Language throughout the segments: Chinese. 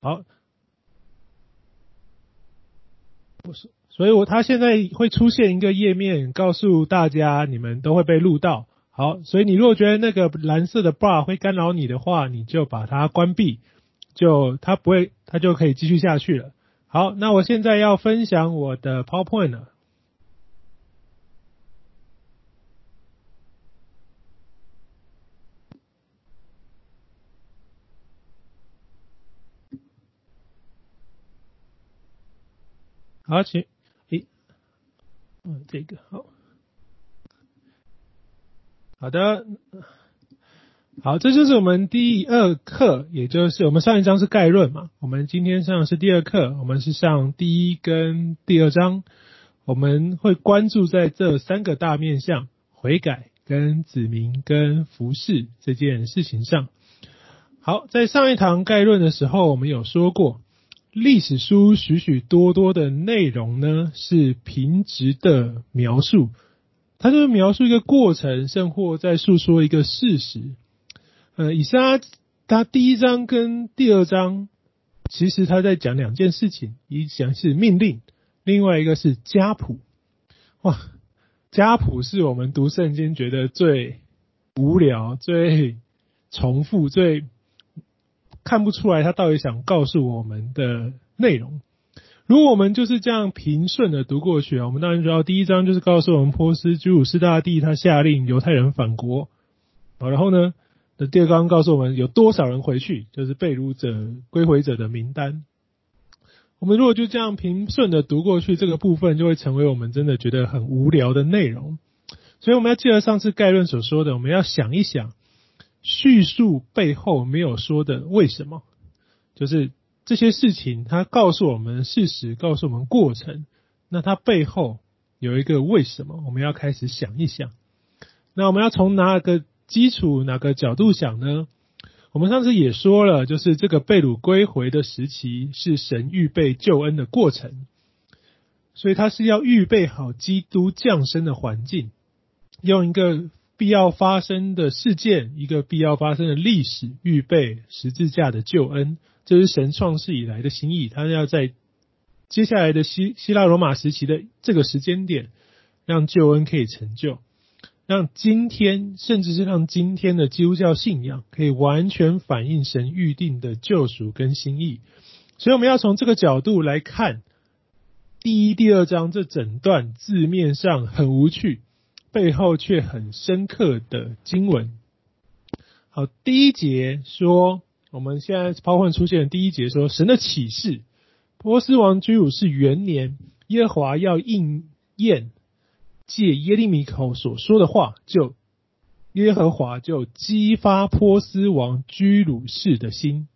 好，不是，所以我他现在会出现一个页面，告诉大家你们都会被录到。好，所以你如果觉得那个蓝色的 bar 会干扰你的话，你就把它关闭，就它不会，它就可以继续下去了。好，那我现在要分享我的 PowerPoint 了。好，请，诶，嗯，这个好，好的，好，这就是我们第二课，也就是我们上一章是概论嘛，我们今天上的是第二课，我们是上第一跟第二章，我们会关注在这三个大面向，悔改跟子民跟服饰这件事情上。好，在上一堂概论的时候，我们有说过。历史书许许多多的内容呢，是平直的描述，它就是描述一个过程，甚或在诉说一个事实。呃，以撒他第一章跟第二章，其实他在讲两件事情，一讲是命令，另外一个是家谱。哇，家谱是我们读圣经觉得最无聊、最重复、最。看不出来他到底想告诉我们的内容。如果我们就是这样平顺的读过去啊，我们当然知道第一章就是告诉我们波斯居鲁士大帝他下令犹太人返国啊，然后呢，的第二章告诉我们有多少人回去，就是被掳者归回者的名单。我们如果就这样平顺的读过去，这个部分就会成为我们真的觉得很无聊的内容。所以我们要记得上次概论所说的，我们要想一想。叙述背后没有说的为什么，就是这些事情，它告诉我们事实，告诉我们过程，那它背后有一个为什么，我们要开始想一想。那我们要从哪个基础、哪个角度想呢？我们上次也说了，就是这个被掳归回的时期是神预备救恩的过程，所以它是要预备好基督降生的环境，用一个。必要发生的事件，一个必要发生的历史，预备十字架的救恩，这是神创世以来的心意。他要在接下来的希希腊罗马时期的这个时间点，让救恩可以成就，让今天甚至是让今天的基督教信仰可以完全反映神预定的救赎跟心意。所以我们要从这个角度来看第一、第二章这整段字面上很无趣。背后却很深刻的经文。好，第一节说，我们现在抛换出现的第一节说，神的启示，波斯王居鲁士元年，耶和华要应验借耶利米口所说的话，就耶和华就激发波斯王居鲁士的心，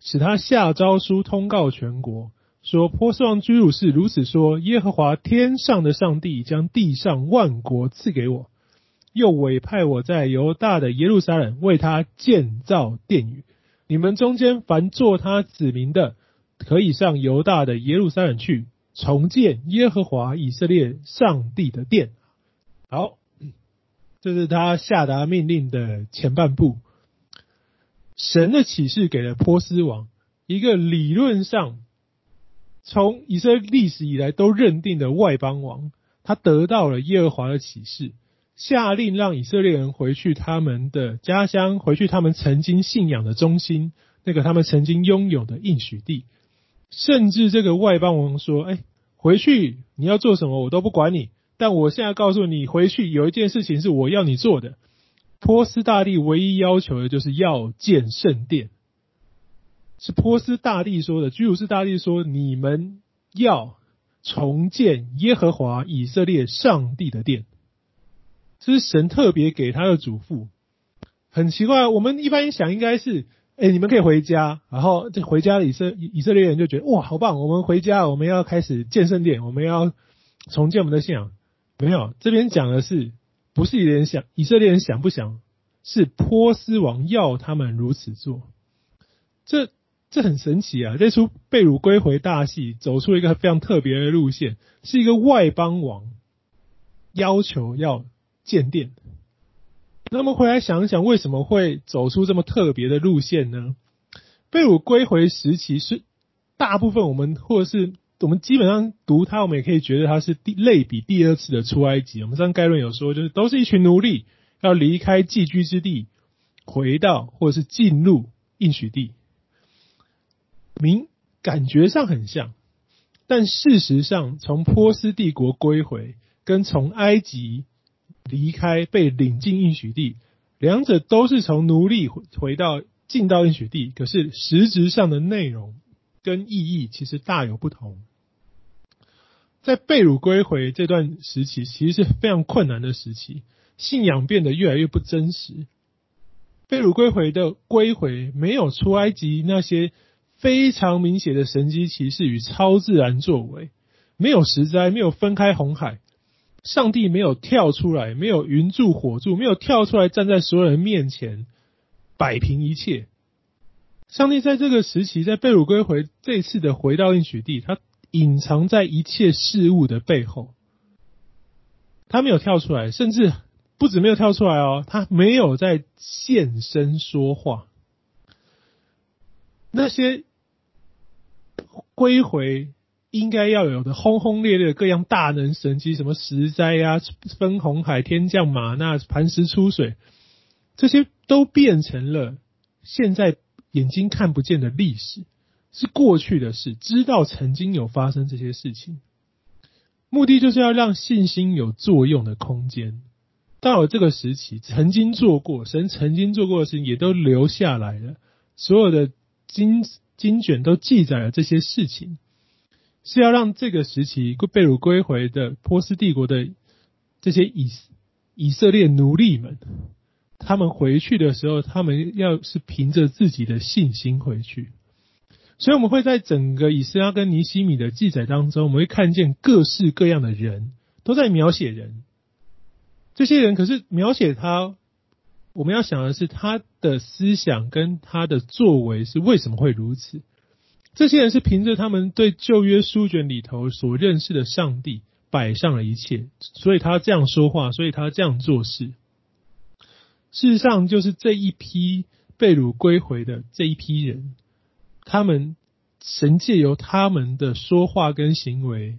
使他下诏书通告全国。说波斯王居鲁士如此说：耶和华天上的上帝将地上万国赐给我，又委派我在犹大的耶路撒冷为他建造殿宇。你们中间凡做他子民的，可以上犹大的耶路撒冷去重建耶和华以色列上帝的殿。好，这是他下达命令的前半部。神的启示给了波斯王一个理论上。从以色列历史以来都认定的外邦王，他得到了耶和华的启示，下令让以色列人回去他们的家乡，回去他们曾经信仰的中心，那个他们曾经拥有的应许地。甚至这个外邦王说：“哎，回去你要做什么，我都不管你。但我现在告诉你，回去有一件事情是我要你做的。波斯大帝唯一要求的就是要建圣殿。”是波斯大帝说的，居鲁士大帝说：“你们要重建耶和华以色列上帝的殿。”这是神特别给他的嘱咐。很奇怪，我们一般想应该是：哎，你们可以回家。然后这回家的以色以色列人就觉得：哇，好棒！我们回家，我们要开始建圣殿，我们要重建我们的信仰。没有，这边讲的是不是以色列人想？以色列人想不想？是波斯王要他们如此做。这。这很神奇啊！这出被掳归回大戏走出一个非常特别的路线，是一个外邦王要求要建殿。那么回来想一想，为什么会走出这么特别的路线呢？被掳归回时期是大部分我们或者是我们基本上读它，我们也可以觉得它是第类比第二次的出埃及。我们上概论有说，就是都是一群奴隶要离开寄居之地，回到或者是进入应许地，名感觉上很像，但事实上，从波斯帝国归回跟从埃及离开被领进应许地，两者都是从奴隶回到进到应许地，可是实质上的内容跟意义其实大有不同。在被掳归回这段时期，其实是非常困难的时期，信仰变得越来越不真实。被掳归回的归回，没有出埃及那些非常明显的神迹奇事与超自然作为，没有十灾，没有分开红海。上帝没有跳出来，没有云柱火柱，没有跳出来站在所有人面前摆平一切。上帝在这个时期，在被掳归回这次的回到应许地，他隐藏在一切事物的背后，他没有跳出来，甚至不止没有跳出来哦，他没有在现身说话。那些归回。应该要有的轰轰烈烈各样大能神迹，什么十灾啊、分红海、天降马那、磐石出水，这些都变成了现在眼睛看不见的历史，是过去的事。知道曾经有发生这些事情，目的就是要让信心有作用的空间。到了这个时期，曾经做过神曾经做过的事情也都留下来了，所有的经经卷都记载了这些事情。是要让这个时期被掳归回的波斯帝国的这些以以色列奴隶们，他们回去的时候，他们要是凭着自己的信心回去。所以，我们会在整个以斯拉跟尼希米的记载当中，我们会看见各式各样的人都在描写人。这些人可是描写他，我们要想的是他的思想跟他的作为是为什么会如此。这些人是凭着他们对旧约书卷里头所认识的上帝摆上了一切，所以他这样说话，所以他这样做事。事实上，就是这一批被掳归回的这一批人，他们神借由他们的说话跟行为，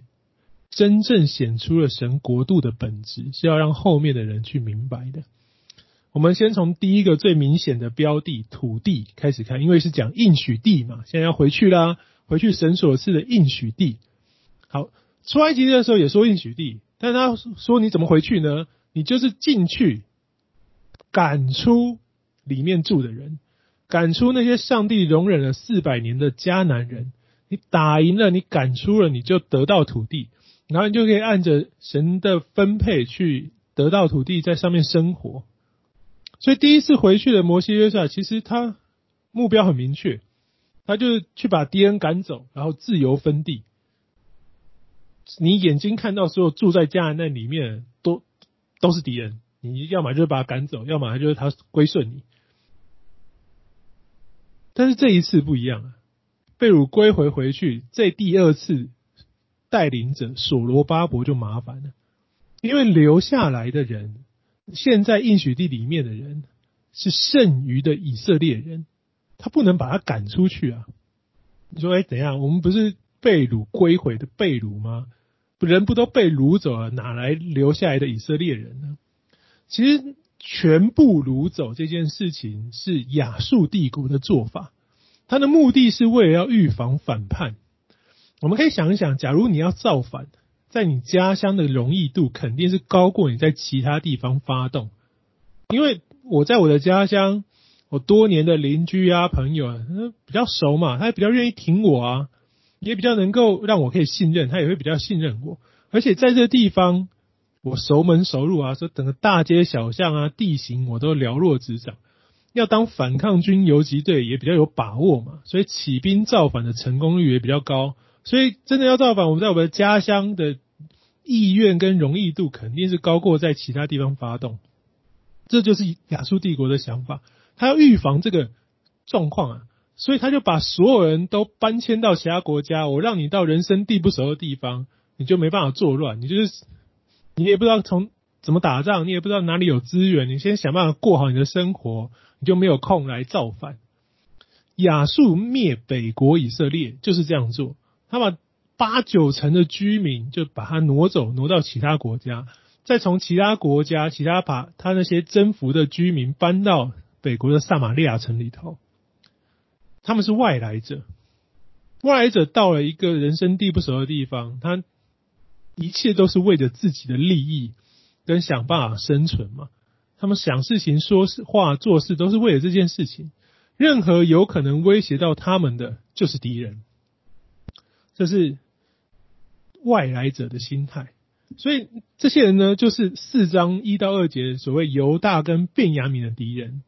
真正显出了神国度的本质，是要让后面的人去明白的。我们先从第一个最明显的标的土地开始看，因为是讲应许地嘛，现在要回去啦，回去神所赐的应许地。好，出埃及的时候也说应许地，但他说你怎么回去呢？你就是进去赶出里面住的人，赶出那些上帝容忍了四百年的迦南人，你打赢了，你赶出了，你就得到土地，然后你就可以按着神的分配去得到土地，在上面生活。所以第一次回去的摩西约书亚，其实他目标很明确，他就是去把敌人赶走，然后自由分地。你眼睛看到所有住在迦南那里面都都是敌人，你要么就是把他赶走，要么就是他归顺你。但是这一次不一样啊，被掳归回回去，这第二次带领者所罗巴伯就麻烦了，因为留下来的人。现在应许地里面的人是剩余的以色列人，他不能把他赶出去啊！你说，哎，怎样？我们不是被掳归回的被掳吗？人不都被掳走了，哪来留下来的以色列人呢？其实，全部掳走这件事情是亚述帝国的做法，他的目的是为了要预防反叛。我们可以想一想，假如你要造反。在你家乡的容易度肯定是高过你在其他地方发动，因为我在我的家乡，我多年的邻居啊朋友啊，比较熟嘛，他也比较愿意挺我啊，也比较能够让我可以信任，他也会比较信任我。而且在这个地方，我熟门熟路啊，说整个大街小巷啊，地形我都了若指掌，要当反抗军游击队也比较有把握嘛，所以起兵造反的成功率也比较高。所以真的要造反，我们在我们的家乡的意愿跟容易度肯定是高过在其他地方发动。这就是亚述帝国的想法，他要预防这个状况啊，所以他就把所有人都搬迁到其他国家。我让你到人生地不熟的地方，你就没办法作乱，你就是你也不知道从怎么打仗，你也不知道哪里有资源，你先想办法过好你的生活，你就没有空来造反。亚述灭北国以色列就是这样做，他把八九成的居民就把他挪走，挪到其他国家，再从其他国家、其他把他那些征服的居民搬到北国的撒玛利亚城里头。他们是外来者，外来者到了一个人生地不熟的地方，他一切都是为着自己的利益跟想办法生存嘛。他们想事情、说话、做事都是为了这件事情。任何有可能威胁到他们的，就是敌人。这是外来者的心态。所以这些人呢，就是四章一到二节所谓犹大跟便雅悯的敌人。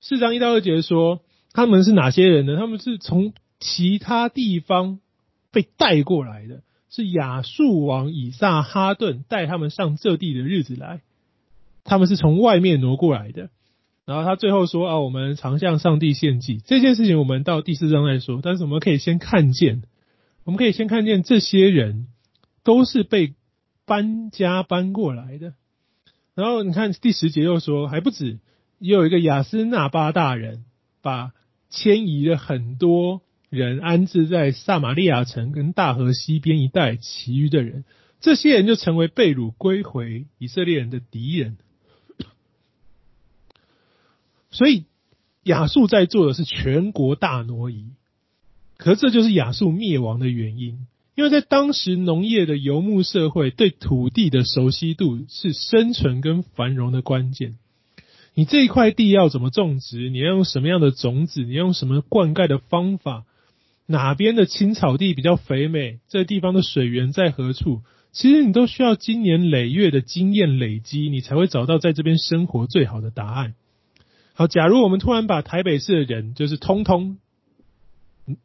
四章一到二节说，他们是哪些人呢？他们是从其他地方被带过来的，是亚述王以撒哈顿带他们上这地的日子来。他们是从外面挪过来的，然后他最后说啊，我们常向上帝献祭这件事情，我们到第四章再说。但是我们可以先看见，我们可以先看见这些人都是被搬家搬过来的。然后你看第十节又说还不止，也有一个亚斯纳巴大人把迁移了很多人安置在撒玛利亚城跟大河西边一带，其余的人，这些人就成为被掳归回以色列人的敌人。所以亚述在做的是全国大挪移，可这就是亚述灭亡的原因。因为在当时农业的游牧社会，对土地的熟悉度是生存跟繁荣的关键。你这一块地要怎么种植？你要用什么样的种子？你要用什么灌溉的方法？哪边的青草地比较肥美？这地方的水源在何处？其实你都需要经年累月的经验累积，你才会找到在这边生活最好的答案。好，假如我们突然把台北市的人就是通通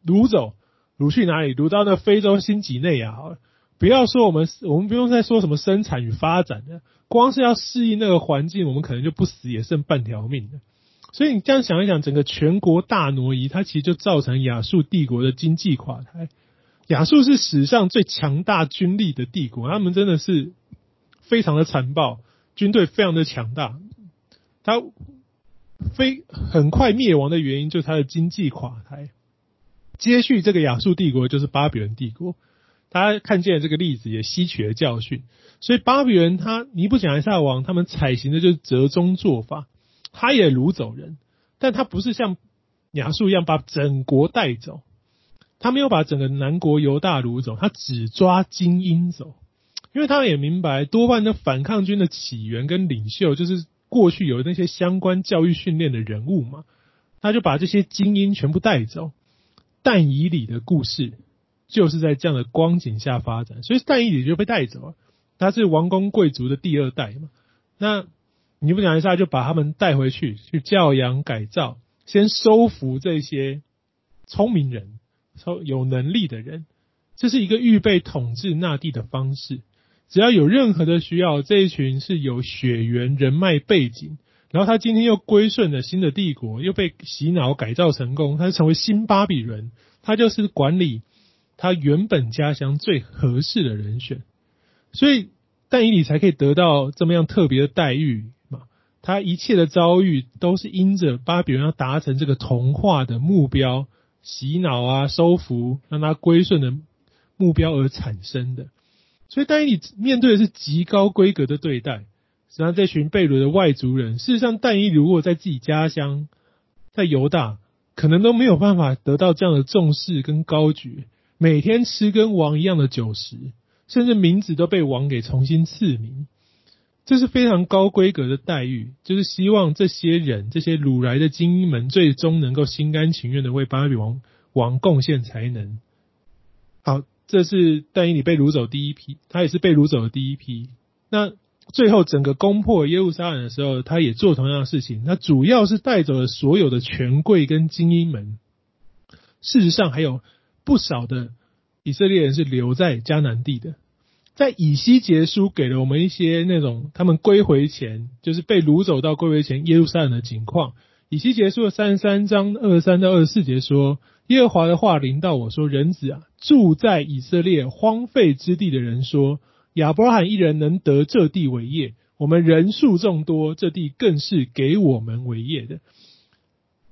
掳走，掳去哪里？掳到那非洲新几内亚好了。不要说我们，我们不用再说什么生产与发展的，光是要适应那个环境，我们可能就不死也剩半条命。所以你这样想一想，整个全国大挪移，它其实就造成亚述帝国的经济垮台。亚述是史上最强大军力的帝国，他们真的是非常的残暴，军队非常的强大，他。非很快灭亡的原因就是它的经济垮台。接续这个亚述帝国就是巴比伦帝国，大家看见这个例子也吸取了教训。所以巴比伦他尼布甲尼撒王他们采行的就是折中做法，他也掳走人，但他不是像亚述一样把整国带走，他没有把整个南国犹大掳走，他只抓精英走，因为他也明白多半的反抗军的起源跟领袖就是。过去有那些相关教育训练的人物嘛，他就把这些精英全部带走。但以理的故事就是在这样的光景下发展，所以但以理就被带走了。他是王公贵族的第二代嘛，那你不讲一下就把他们带回去，去教养改造，先收服这些聪明人、有能力的人，这是一个预备统治那地的方式。只要有任何的需要，这一群是有血缘人脉背景，然后他今天又归顺了新的帝国，又被洗脑改造成功，他就成为新巴比伦，他就是管理他原本家乡最合适的人选，所以但以理才可以得到这么样特别的待遇嘛。他一切的遭遇都是因着巴比伦要达成这个同化的目标，洗脑啊、收服让他归顺的目标而产生的。所以，但以理面对的是极高规格的对待。实际上，这群被掳的外族人，事实上，但以如果在自己家乡，在犹大，可能都没有办法得到这样的重视跟高举。每天吃跟王一样的酒食，甚至名字都被王给重新赐名，这是非常高规格的待遇。就是希望这些人，这些掳来的精英们，最终能够心甘情愿的为巴比王王贡献才能。好。这是但以理被掳走第一批，他也是被掳走的第一批。那最后整个攻破耶路撒冷的时候，他也做同样的事情。他主要是带走了所有的权贵跟精英们。事实上，还有不少的以色列人是留在迦南地的。在以西结书给了我们一些那种他们归回前，就是被掳走到归回前耶路撒冷的景况。以西结书的三十三章二十三到二十四节说。耶和华的话临到我说：“人子啊，住在以色列荒废之地的人说，亚伯拉罕一人能得这地为业，我们人数众多，这地更是给我们为业的。”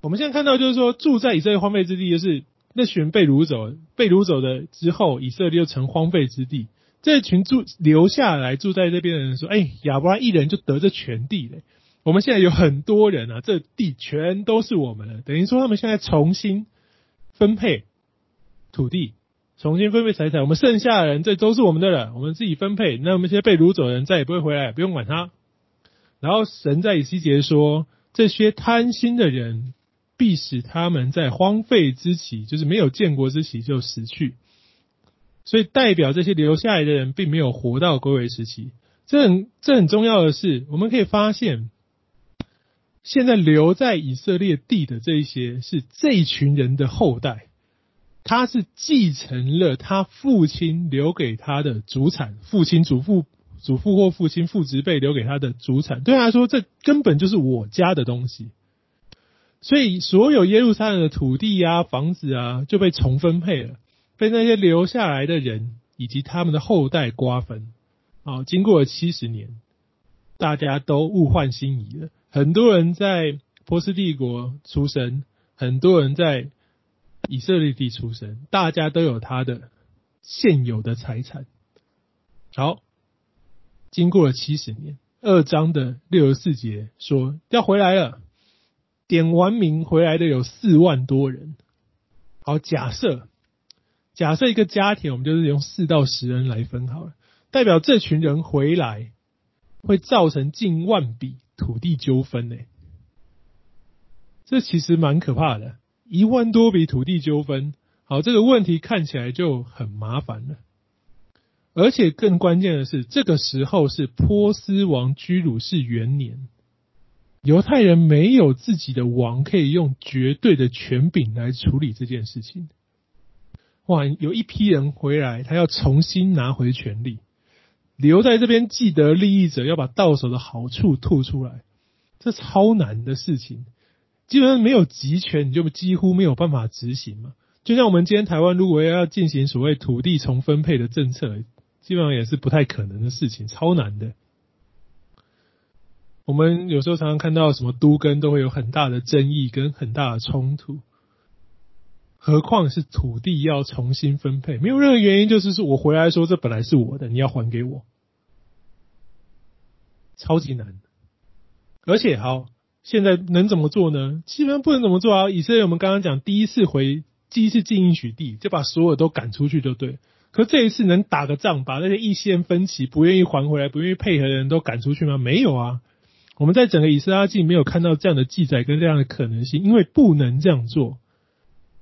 我们现在看到就是说，住在以色列荒废之地，就是那群被掳走，被掳走的之后，以色列就成荒废之地。这群住留下来住在这边的人说：“哎，亚伯拉一人就得这全地嘞！我们现在有很多人啊，这地全都是我们的。等于说，他们现在重新分配土地，重新分配财产。我们剩下的人，这都是我们的了，我们自己分配。那我们现在被掳走的人再也不会回来，不用管他。然后神在以西结说：这些贪心的人，必使他们在荒废之期，就是没有建国之期就死去。”所以代表这些留下来的人并没有活到归回时期，这很这很重要的是，我们可以发现，现在留在以色列地的这一些是这一群人的后代，他是继承了他父亲留给他的祖产，父亲、祖父、祖父或父亲父执辈留给他的祖产，对他来说，这根本就是我家的东西，所以所有耶路撒冷的土地啊、房子啊就被重分配了。被那些留下来的人以及他们的后代瓜分，啊，经过了七十年，大家都物换星移了。很多人在波斯帝国出生，很多人在以色列地出生，大家都有他的现有的财产。好，经过了七十年，二章的六十四节说要回来了，点完名回来的有四万多人。好，假设。假设一个家庭，我们就是用四到十人来分好了，代表这群人回来会造成近万笔土地纠纷呢。这其实蛮可怕的，一万多笔土地纠纷。好，这个问题看起来就很麻烦了。而且更关键的是，这个时候是波斯王居鲁士元年，犹太人没有自己的王可以用绝对的权柄来处理这件事情。哇，有一批人回来，他要重新拿回权力，留在这边既得利益者要把到手的好处吐出来，这超难的事情。基本上没有集权，你就几乎没有办法执行嘛。就像我们今天台湾如果要进行所谓土地重分配的政策，基本上也是不太可能的事情，超难的。我们有时候常常看到什么都更都会有很大的争议跟很大的冲突。何况是土地要重新分配，没有任何原因，就是说我回来说这本来是我的，你要还给我，超级难。而且好，现在能怎么做呢？基本上不能怎么做啊！以色列我们刚刚讲，第一次回，第一次进应许地，就把所有都赶出去就对。可这一次能打个仗，把那些意见分歧、不愿意还回来、不愿意配合的人都赶出去吗？没有啊！我们在整个以斯拉记没有看到这样的记载跟这样的可能性，因为不能这样做。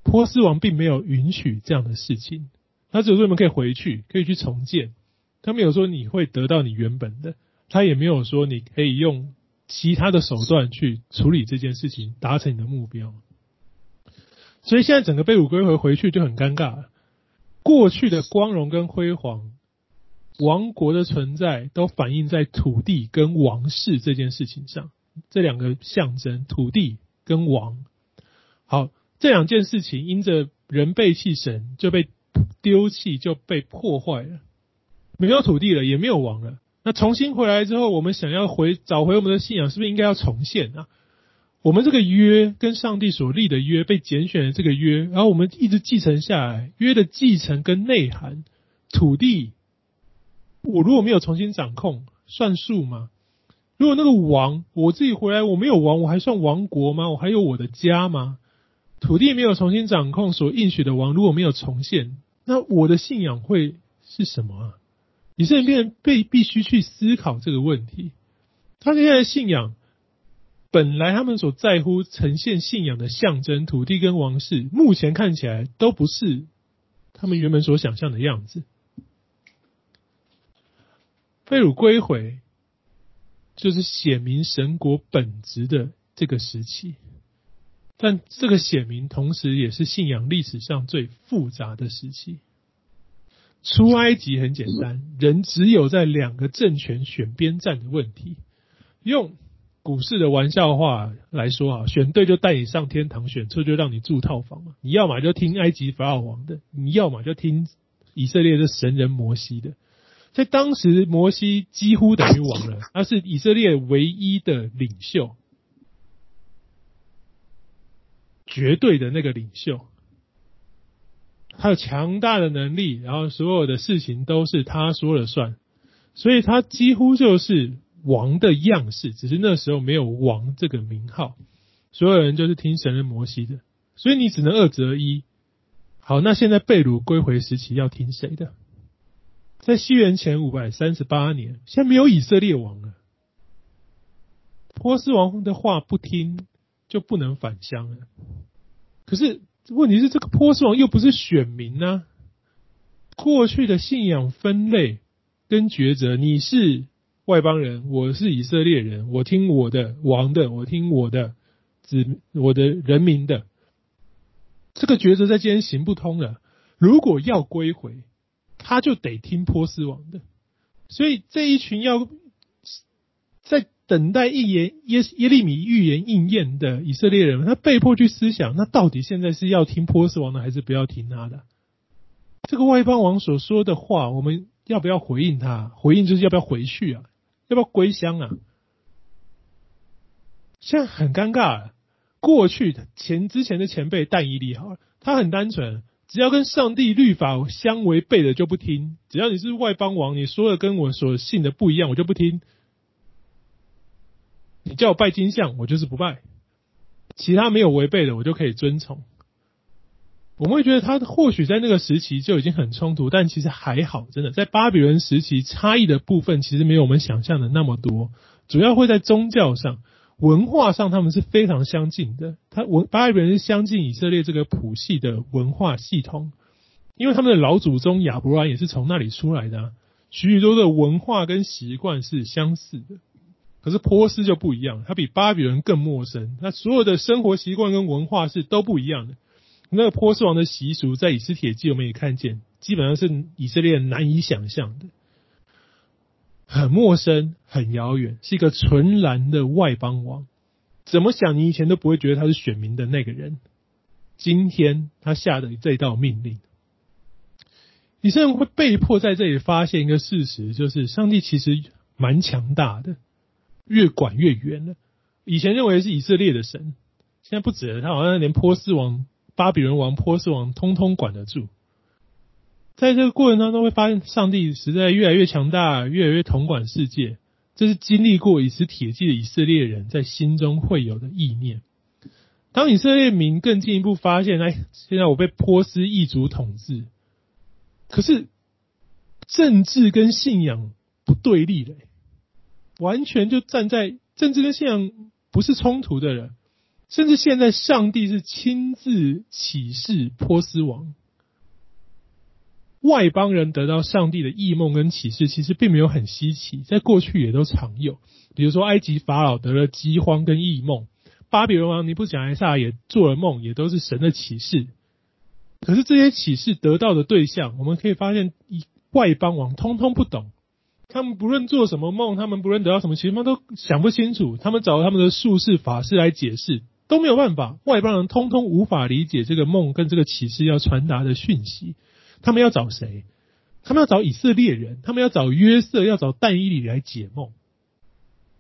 波斯王并没有允许这样的事情，他只有说你们可以回去，可以去重建。他没有说你会得到你原本的，他也没有说你可以用其他的手段去处理这件事情，达成你的目标。所以现在整个被掳归回回去就很尴尬。过去的光荣跟辉煌，王国的存在都反映在土地跟王室这件事情上，这两个象征，土地跟王。好。这两件事情因着人背弃神，就被丢弃，就被破坏了，没有土地了，也没有王了。那重新回来之后，我们想要回找回我们的信仰，是不是应该要重现啊？我们这个约跟上帝所立的约，被拣选的这个约，然后我们一直继承下来，约的继承跟内涵，土地，我如果没有重新掌控，算数吗？如果那个王，我自己回来我没有王，我还算王国吗？我还有我的家吗？土地没有重新掌控，所应许的王如果没有重现，那我的信仰会是什么啊？以色列人被必须去思考这个问题。他现在的信仰，本来他们所在乎呈现信仰的象征，土地跟王室，目前看起来都不是他们原本所想象的样子。被掳归回，就是显明神国本质的这个时期。但这个显明，同时也是信仰历史上最复杂的时期。出埃及很简单，人只有在两个政权选边站的问题。用股市的玩笑话来说啊，选对就带你上天堂，选错就让你住套房嘛。你要么就听埃及法老王的，你要么就听以色列的神人摩西的。在当时，摩西几乎等于王了，他是以色列唯一的领袖。绝对的那个领袖，他有强大的能力，然后所有的事情都是他说了算，所以他几乎就是王的样式，只是那时候没有王这个名号，所有人就是听神人摩西的，所以你只能二择一。好，那现在被掳归回时期要听谁的？在西元前五百三十八年，现在没有以色列王了，波斯王的话不听就不能返乡了。可是问题是，这个波斯王又不是选民呢、啊？过去的信仰分类跟抉择，你是外邦人，我是以色列人，我听我的王的，我听我的子，我的人民的。这个抉择在今天行不通了。如果要归回，他就得听波斯王的。所以这一群要在等待预言耶耶利米预言应验的以色列人，他被迫去思想：那到底现在是要听波斯王的，还是不要听他的？这个外邦王所说的话，我们要不要回应他？回应就是要不要回去啊？要不要归乡啊？现在很尴尬了。过去的前之前的前辈但以理好了，他很单纯，只要跟上帝律法相违背的就不听。只要你是外邦王，你说的跟我所信的不一样，我就不听。你叫我拜金像，我就是不拜。其他没有违背的，我就可以遵从。我们会觉得他或许在那个时期就已经很冲突，但其实还好，真的在巴比伦时期差异的部分其实没有我们想象的那么多，主要会在宗教上。文化上他们是非常相近的，他文巴比伦是相近以色列这个谱系的文化系统，因为他们的老祖宗亚伯拉也是从那里出来的，许许多多的文化跟习惯是相似的。可是波斯就不一样，他比巴比伦更陌生，他所有的生活习惯跟文化是都不一样的。那个波斯王的习俗在以斯帖记我们也看见，基本上是以色列难以想象的。很陌生，很遥远，是一个纯然的外邦王。怎么想，你以前都不会觉得他是选民的那个人。今天他下的这道命令，以色列会被迫在这里发现一个事实，就是上帝其实蛮强大的，越管越远了。以前认为是以色列的神，现在不止了，他好像连波斯王、巴比伦王、波斯王通通管得住。在这个过程当中，会发现上帝实在越来越强大，越来越统管世界。这是经历过以斯铁记的以色列人在心中会有的意念。当以色列民更进一步发现，哎，现在我被波斯异族统治，可是政治跟信仰不对立的，完全就站在政治跟信仰不是冲突的人，甚至现在上帝是亲自启示波斯王。外邦人得到上帝的异梦跟启示，其实并没有很稀奇，在过去也都常有。比如说，埃及法老得了饥荒跟异梦，巴比伦王尼布甲尼撒也做了梦，也都是神的启示。可是这些启示得到的对象，我们可以发现，外邦王通通不懂。他们不论做什么梦，他们不论得到什么启示，他们都想不清楚。他们找他们的术士法师来解释，都没有办法。外邦人通通无法理解这个梦跟这个启示要传达的讯息。他们要找谁？他们要找以色列人，他们要找约瑟，要找但以理来解梦。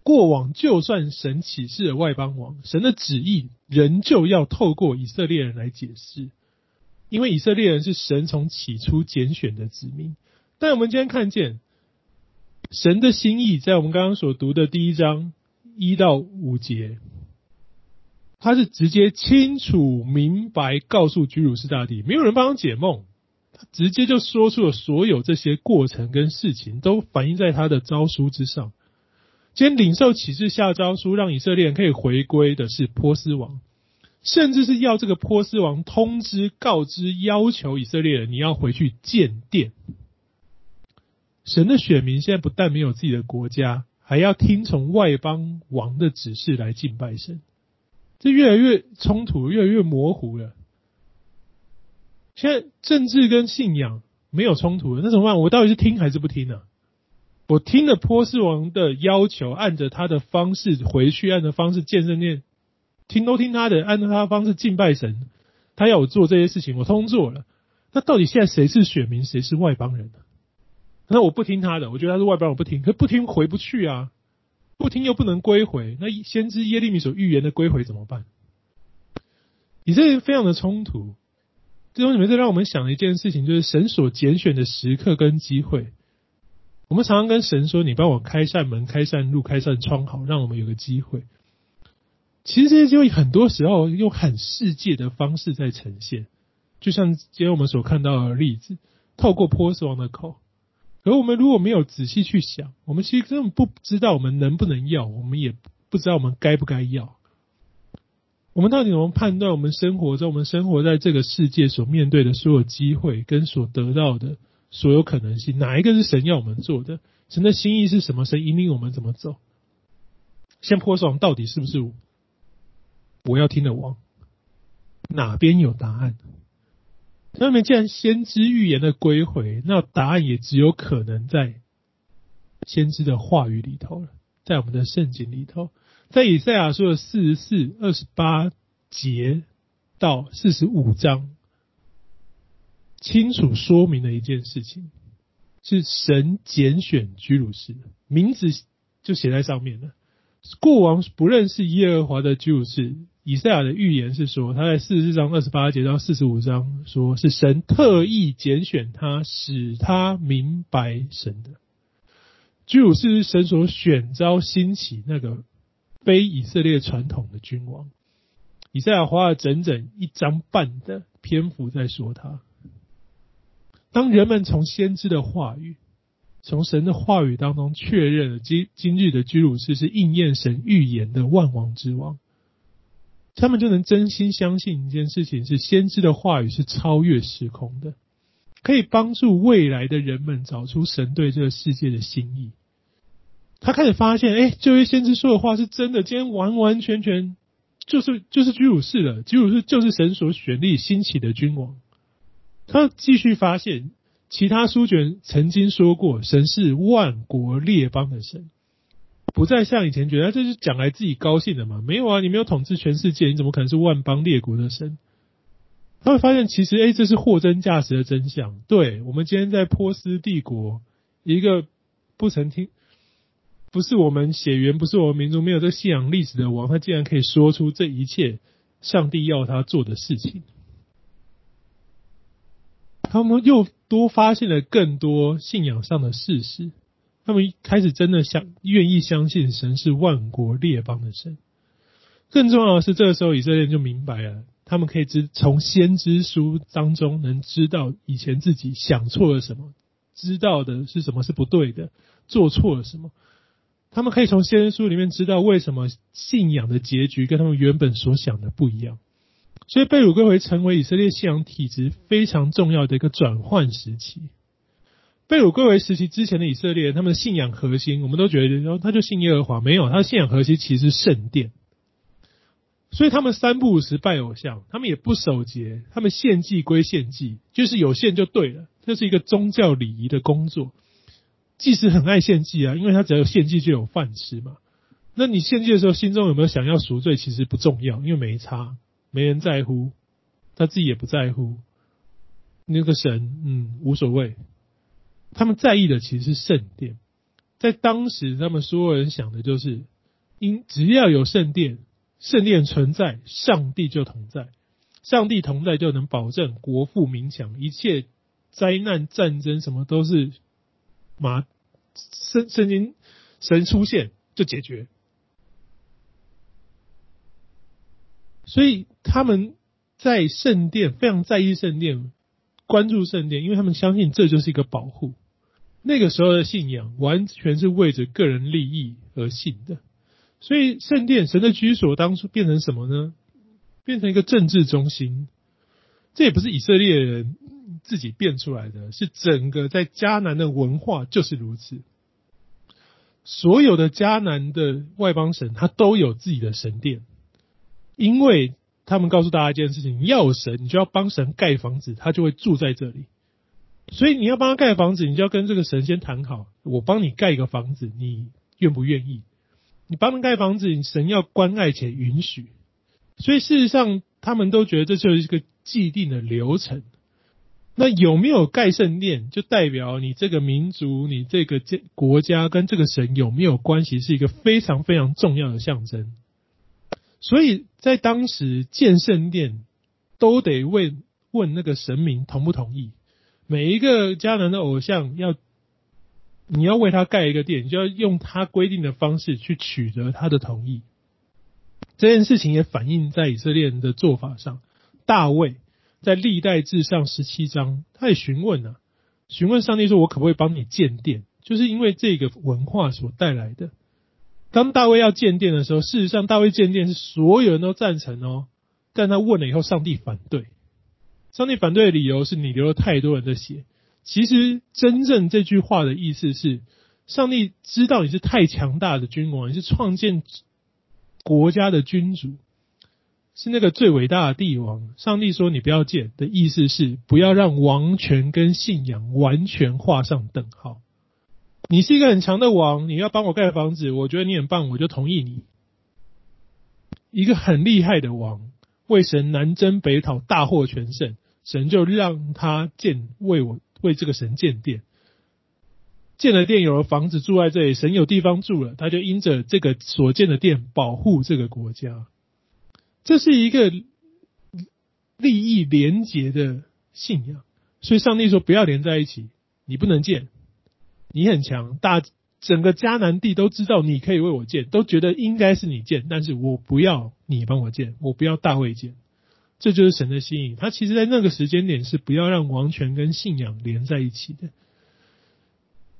过往就算神启示了外邦王，神的旨意仍旧要透过以色列人来解释，因为以色列人是神从起初拣选的子民。但我们今天看见神的心意，在我们刚刚所读的第一章一到五节，他是直接清楚明白告诉居鲁士大帝，没有人帮他解梦。直接就说出了所有这些过程跟事情，都反映在他的诏书之上。今天领受启示下诏书，让以色列人可以回归的是波斯王，甚至是要这个波斯王通知、告知、要求以色列人，你要回去建殿。神的选民现在不但没有自己的国家，还要听从外邦王的指示来敬拜神，这越来越冲突，越来越模糊了。现在政治跟信仰没有冲突了，那怎么办？我到底是听还是不听呢？我听了波斯王的要求，按着他的方式回去，按着方式建圣殿，听都听他的，按照他的方式敬拜神。他要我做这些事情，我通做了。那到底现在谁是选民，谁是外邦人呢？那我不听他的，我觉得他是外邦，我不听。可不听回不去啊，不听又不能归回。那先知耶利米所预言的归回怎么办？以色列非常的冲突。这东西每次让我们想的一件事情，就是神所拣选的时刻跟机会。我们常常跟神说：“你帮我开扇门、开扇路、开扇窗，好让我们有个机会。”其实这些机会很多时候用很世界的方式在呈现，就像今天我们所看到的例子，透过波斯王的口。可我们如果没有仔细去想，我们其实根本不知道我们能不能要，我们也不知道我们该不该要。我们到底怎么判断我们生活在我们生活在这个世界所面对的所有机会跟所得到的所有可能性，哪一个是神要我们做的？神的心意是什么？神引领我们怎么走？像波斯王到底是不是我要听的王？哪边有答案？那么，既然先知预言的归回，那答案也只有可能在先知的话语里头了，在我们的圣经里头，在以赛亚书的四十四、二十八节到四十五章，清楚说明了一件事情：是神拣选居鲁士，名字就写在上面了。过往不认识耶和华的居鲁士。以赛亚的预言是说，他在四十四章二十八节到四十五章，说是神特意拣选他，使他明白神的。居鲁士是神所选召兴起那个非以色列传统的君王。以赛亚花了整整一章半的篇幅在说他。当人们从先知的话语，从神的话语当中确认了今今日的居鲁士是应验神预言的万王之王。他们就能真心相信一件事情：是先知的话语是超越时空的，可以帮助未来的人们找出神对这个世界的心意。他开始发现，哎，这位先知说的话是真的，今天完完全全就是就是居鲁士了，居鲁士就是神所选立兴起的君王。他继续发现，其他书卷曾经说过，神是万国列邦的神。不再像以前觉得这是讲来自己高兴的嘛？没有啊，你没有统治全世界，你怎么可能是万邦列国的神？他会发现，其实哎，这是货真价实的真相。对，我们今天在波斯帝国，一个不曾听，不是我们血缘，不是我们民族，没有这信仰历史的王，他竟然可以说出这一切上帝要他做的事情。他们又多发现了更多信仰上的事实。他们开始真的想愿意相信神是万国列邦的神。更重要的是，这个时候以色列就明白了，他们可以知从先知书当中能知道以前自己想错了什么，知道的是什么是不对的，做错了什么。他们可以从先知书里面知道为什么信仰的结局跟他们原本所想的不一样。所以被掳归回成为以色列信仰体质非常重要的一个转换时期。被掳归为时期之前的以色列，他们的信仰核心，我们都觉得，然后他就信耶和华，没有，他信仰核心其实是圣殿，所以他们三不五时拜偶像，他们也不守节，他们献祭归献祭，就是有献就对了，这是一个宗教礼仪的工作。祭司很爱献祭啊，因为他只要献祭就有饭吃嘛。那你献祭的时候，心中有没有想要赎罪，其实不重要，因为没差，没人在乎，他自己也不在乎，那个神，嗯，无所谓。他们在意的其实是圣殿，在当时，他们所有人想的就是，因只要有圣殿，圣殿存在，上帝就同在，上帝同在就能保证国富民强，一切灾难战争什么都是马圣圣经神出现就解决，所以他们在圣殿非常在意圣殿。关注圣殿，因为他们相信这就是一个保护。那个时候的信仰完全是为着个人利益而信的，所以圣殿神的居所当初变成什么呢？变成一个政治中心。这也不是以色列人自己变出来的，是整个在迦南的文化就是如此。所有的迦南的外邦神，他都有自己的神殿，因为。他们告诉大家一件事情：要神，你就要帮神盖房子，他就会住在这里。所以你要帮他盖房子，你就要跟这个神先谈好，我帮你盖一个房子，你愿不愿意？你帮他盖房子，神要关爱且允许。所以事实上，他们都觉得这就是一个既定的流程。那有没有盖圣殿，就代表你这个民族、你这个国家跟这个神有没有关系，是一个非常非常重要的象征。所以在当时建圣殿都得问问那个神明同不同意。每一个迦南的偶像要，你要为他盖一个殿，你就要用他规定的方式去取得他的同意。这件事情也反映在以色列人的做法上。大卫在历代志上十七章，他也询问啊，询问上帝说：“我可不可以帮你建殿？”就是因为这个文化所带来的。当大卫要建殿的时候，事实上大卫建殿是所有人都赞成哦，但他问了以后，上帝反对。上帝反对的理由是你流了太多人的血。其实真正这句话的意思是，上帝知道你是太强大的君王，你是创建国家的君主，是那个最伟大的帝王。上帝说你不要建的意思是，不要让王权跟信仰完全画上等号。你是一个很强的王，你要帮我盖房子，我觉得你很棒，我就同意你。一个很厉害的王，为神南征北讨，大获全胜，神就让他建为我为这个神建殿，建了殿，有了房子住在这里，神有地方住了，他就因着这个所建的殿保护这个国家。这是一个利益连结的信仰，所以上帝说不要连在一起，你不能建。你很强大，整个迦南地都知道你可以为我建，都觉得应该是你建，但是我不要你帮我建，我不要大卫建，这就是神的心意。他其实在那个时间点是不要让王权跟信仰连在一起的。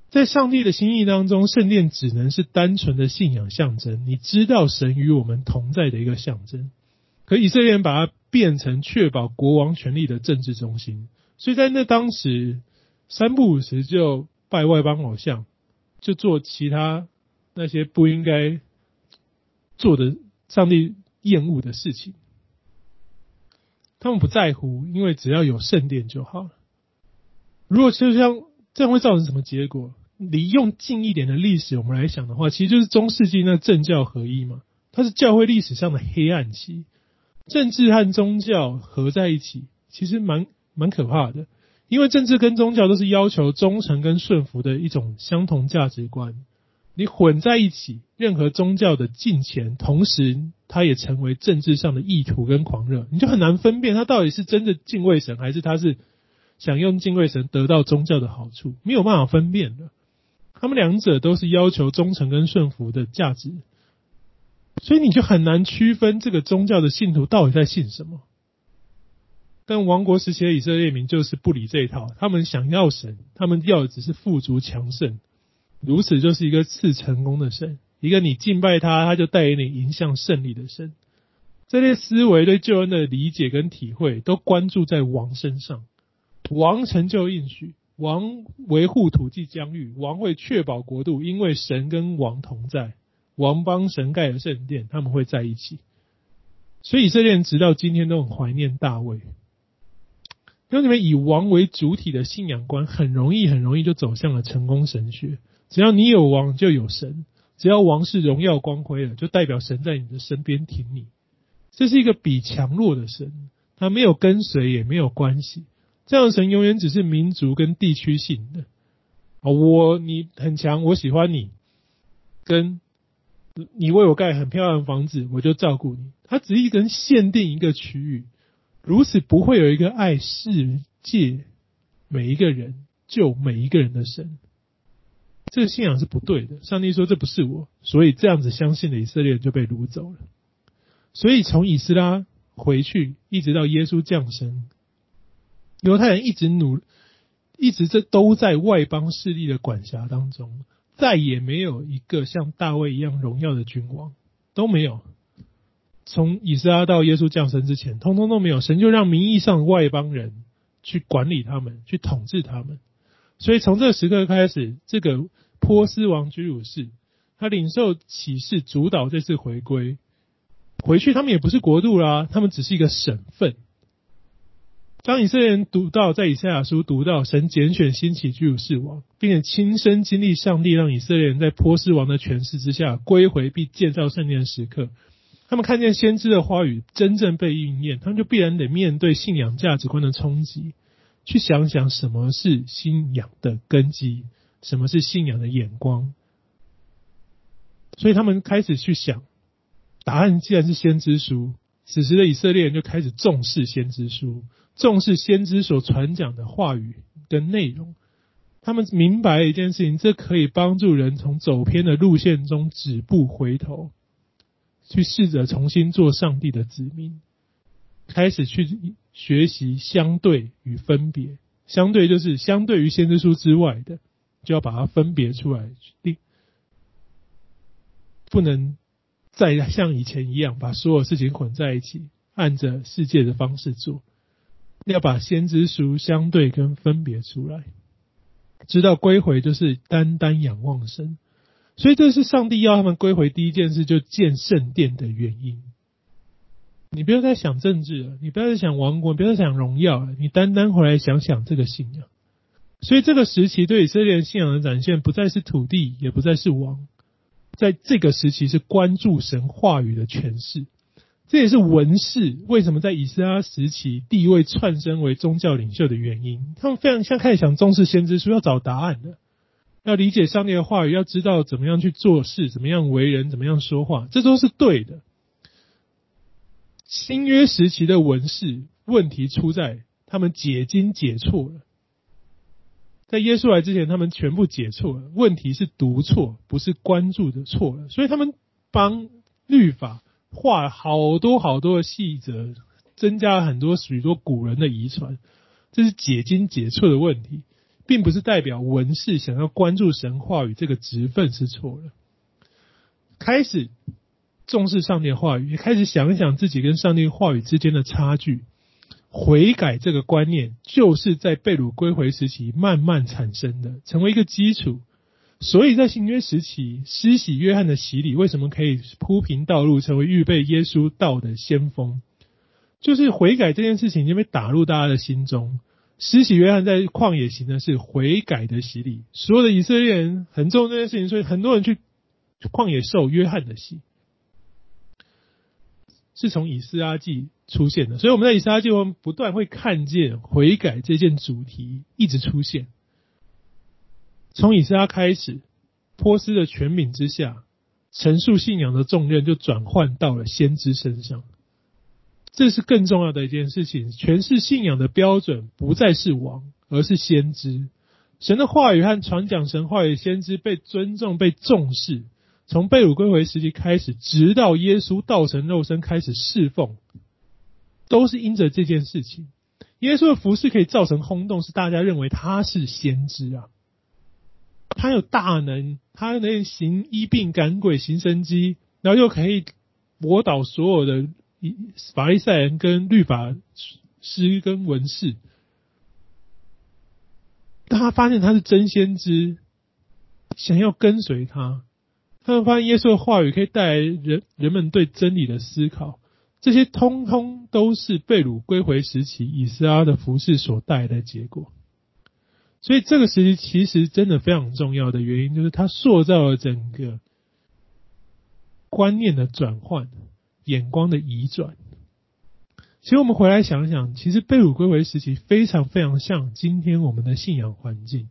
在上帝的心意当中，圣殿只能是单纯的信仰象征，你知道神与我们同在的一个象征。可以色列人把它变成确保国王权力的政治中心，所以在那当时三不五时就。拜外邦偶像，就做其他那些不应该做的、上帝厌恶的事情。他们不在乎，因为只要有圣殿就好了。如果就像这样会造成什么结果？你用近一点的历史我们来想的话，其实就是中世纪那政教合一嘛。它是教会历史上的黑暗期，政治和宗教合在一起，其实蛮蛮可怕的。因为政治跟宗教都是要求忠诚跟顺服的一种相同价值观，你混在一起，任何宗教的敬虔，同时它也成为政治上的意图跟狂热，你就很难分辨他到底是真的敬畏神，还是他是想用敬畏神得到宗教的好处，没有办法分辨的。他们两者都是要求忠诚跟顺服的价值，所以你就很难区分这个宗教的信徒到底在信什么。但王国时期的以色列民就是不理这一套，他们想要神，他们要的只是富足强盛，如此就是一个次成功的神，一个你敬拜他，他就带领你迎向胜利的神。这些思维对救恩的理解跟体会，都关注在王身上，王成就应许，王维护土地疆域，王会确保国度，因为神跟王同在，王帮神盖了圣殿，他们会在一起。所以以色列人直到今天都很怀念大卫。因为你们以王为主体的信仰观，很容易很容易就走向了成功神学。只要你有王，就有神；只要王是荣耀光辉的，就代表神在你的身边挺你。这是一个比强弱的神，他没有跟随，也没有关系。这样的神永远只是民族跟地区性的。啊，我你很强，我喜欢你，跟你为我盖很漂亮的房子，我就照顾你。他只是一根限定一个区域。如此不会有一个爱世界每一个人救每一个人的神，这个信仰是不对的。上帝说这不是我，所以这样子相信的以色列就被掳走了。所以从以斯拉回去，一直到耶稣降生，犹太人一直努，一直这都在外邦势力的管辖当中，再也没有一个像大卫一样荣耀的君王，都没有。从以斯拉到耶稣降生之前，通通都没有。神就让名义上外邦人去管理他们，去统治他们。所以从这个时刻开始，这个波斯王居鲁士他领受启示，主导这次回归。回去他们也不是国度啦，他们只是一个省份。当以色列人读到在以赛亚书读到神拣选兴起居鲁士王，并且亲身经历上帝让以色列人在波斯王的权势之下归回并建造圣殿的时刻。他们看见先知的话语真正被应验，他们就必然得面对信仰价值观的冲击，去想想什么是信仰的根基，什么是信仰的眼光。所以他们开始去想，答案既然是先知书，此时的以色列人就开始重视先知书，重视先知所传讲的话语跟内容。他们明白一件事情，这可以帮助人从走偏的路线中止步回头，去试着重新做上帝的子民，开始去学习相对与分别。相对就是相对于先知书之外的，就要把它分别出来，不能。再像以前一样，把所有事情混在一起，按着世界的方式做，要把先知书相对跟分别出来，知道归回就是单单仰望神，所以这是上帝要他们归回第一件事，就建圣殿的原因。你不要再想政治了，你不要再想王国，不要再想荣耀了，你单单回来想想这个信仰。所以这个时期对以色列信仰的展现，不再是土地，也不再是王。在这个时期是关注神话语的诠释，这也是文士为什么在以斯拉时期地位窜升为宗教领袖的原因。他们非常像开始想重视先知书，要找答案的，要理解上帝的话语，要知道怎么样去做事，怎么样为人，怎么样说话，这都是对的。新约时期的文士问题出在他们解经解错了。在耶稣来之前，他们全部解错了。问题是读错，不是关注的错了。所以他们帮律法画好多好多的细则，增加了很多许多古人的遗传。这是解经解错的问题，并不是代表文士想要关注神话语这个职分是错了。开始重视上帝话语，也开始想一想自己跟上帝话语之间的差距。悔改这个观念，就是在被掳归回时期慢慢产生的，成为一个基础。所以在新约时期，施洗约翰的洗礼为什么可以铺平道路，成为预备耶稣道的先锋？就是悔改这件事情已经被打入大家的心中。施洗约翰在旷野行的是悔改的洗礼，所有的以色列人很重这件事情，所以很多人去旷野受约翰的洗。是从以斯拉记出现的，所以我们在以斯拉记中不断会看见悔改这件主题一直出现。从以斯拉开始，波斯的权柄之下，陈述信仰的重任就转换到了先知身上。这是更重要的一件事情，诠释信仰的标准不再是王，而是先知。神的话语和传讲神话语先知被尊重、被重视。从被掳归回时期开始，直到耶稣道成肉身开始侍奉，都是因着这件事情。耶稣的服事可以造成轰动，是大家认为他是先知啊，他有大能，他能行医病赶鬼、行神迹，然后又可以驳倒所有的以法利赛人跟律法师跟文士。但他发现他是真先知，想要跟随他。他们发现耶稣的话语可以带来人人们对真理的思考，这些通通都是被掳归回时期以斯拉的服饰所带来的结果。所以这个时期其实真的非常重要的原因，就是它塑造了整个观念的转换、眼光的移转。其实我们回来想想，其实被掳归回时期非常非常像今天我们的信仰环境，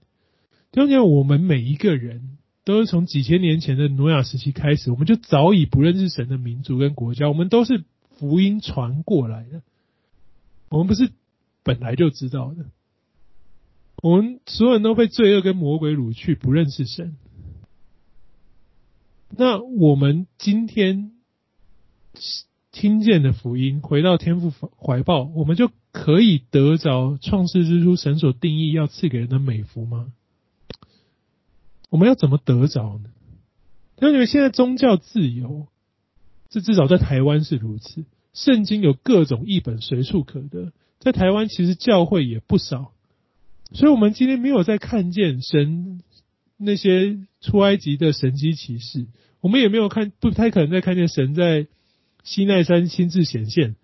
就像我们每一个人。都是从几千年前的挪亚时期开始，我们就早已不认识神的民族跟国家，我们都是福音传过来的，我们不是本来就知道的，我们所有人都被罪恶跟魔鬼掳去，不认识神。那我们今天听见的福音，回到天父怀抱，我们就可以得着创世之初神所定义要赐给人的美福吗？我们要怎么得着呢？因为现在宗教自由，这至少在台湾是如此。圣经有各种译本随处可得，在台湾其实教会也不少，所以我们今天没有在看见神那些出埃及的神迹奇事，我们也没有看，不太可能再看见神在西奈山亲自显现，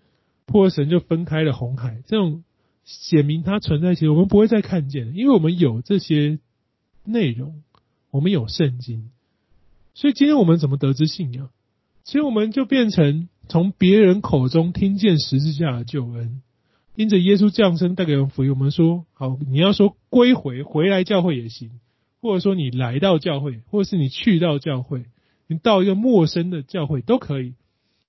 破神就分开了红海，这种显明它存在，其实我们不会再看见，因为我们有这些内容。我们有圣经，所以今天我们怎么得知信仰？其实我们就变成从别人口中听见十字架的救恩，因着耶稣降生带给我们福音。我们说好，你要说归回回来教会也行，或者说你来到教会，或是你去到教会，你到一个陌生的教会都可以。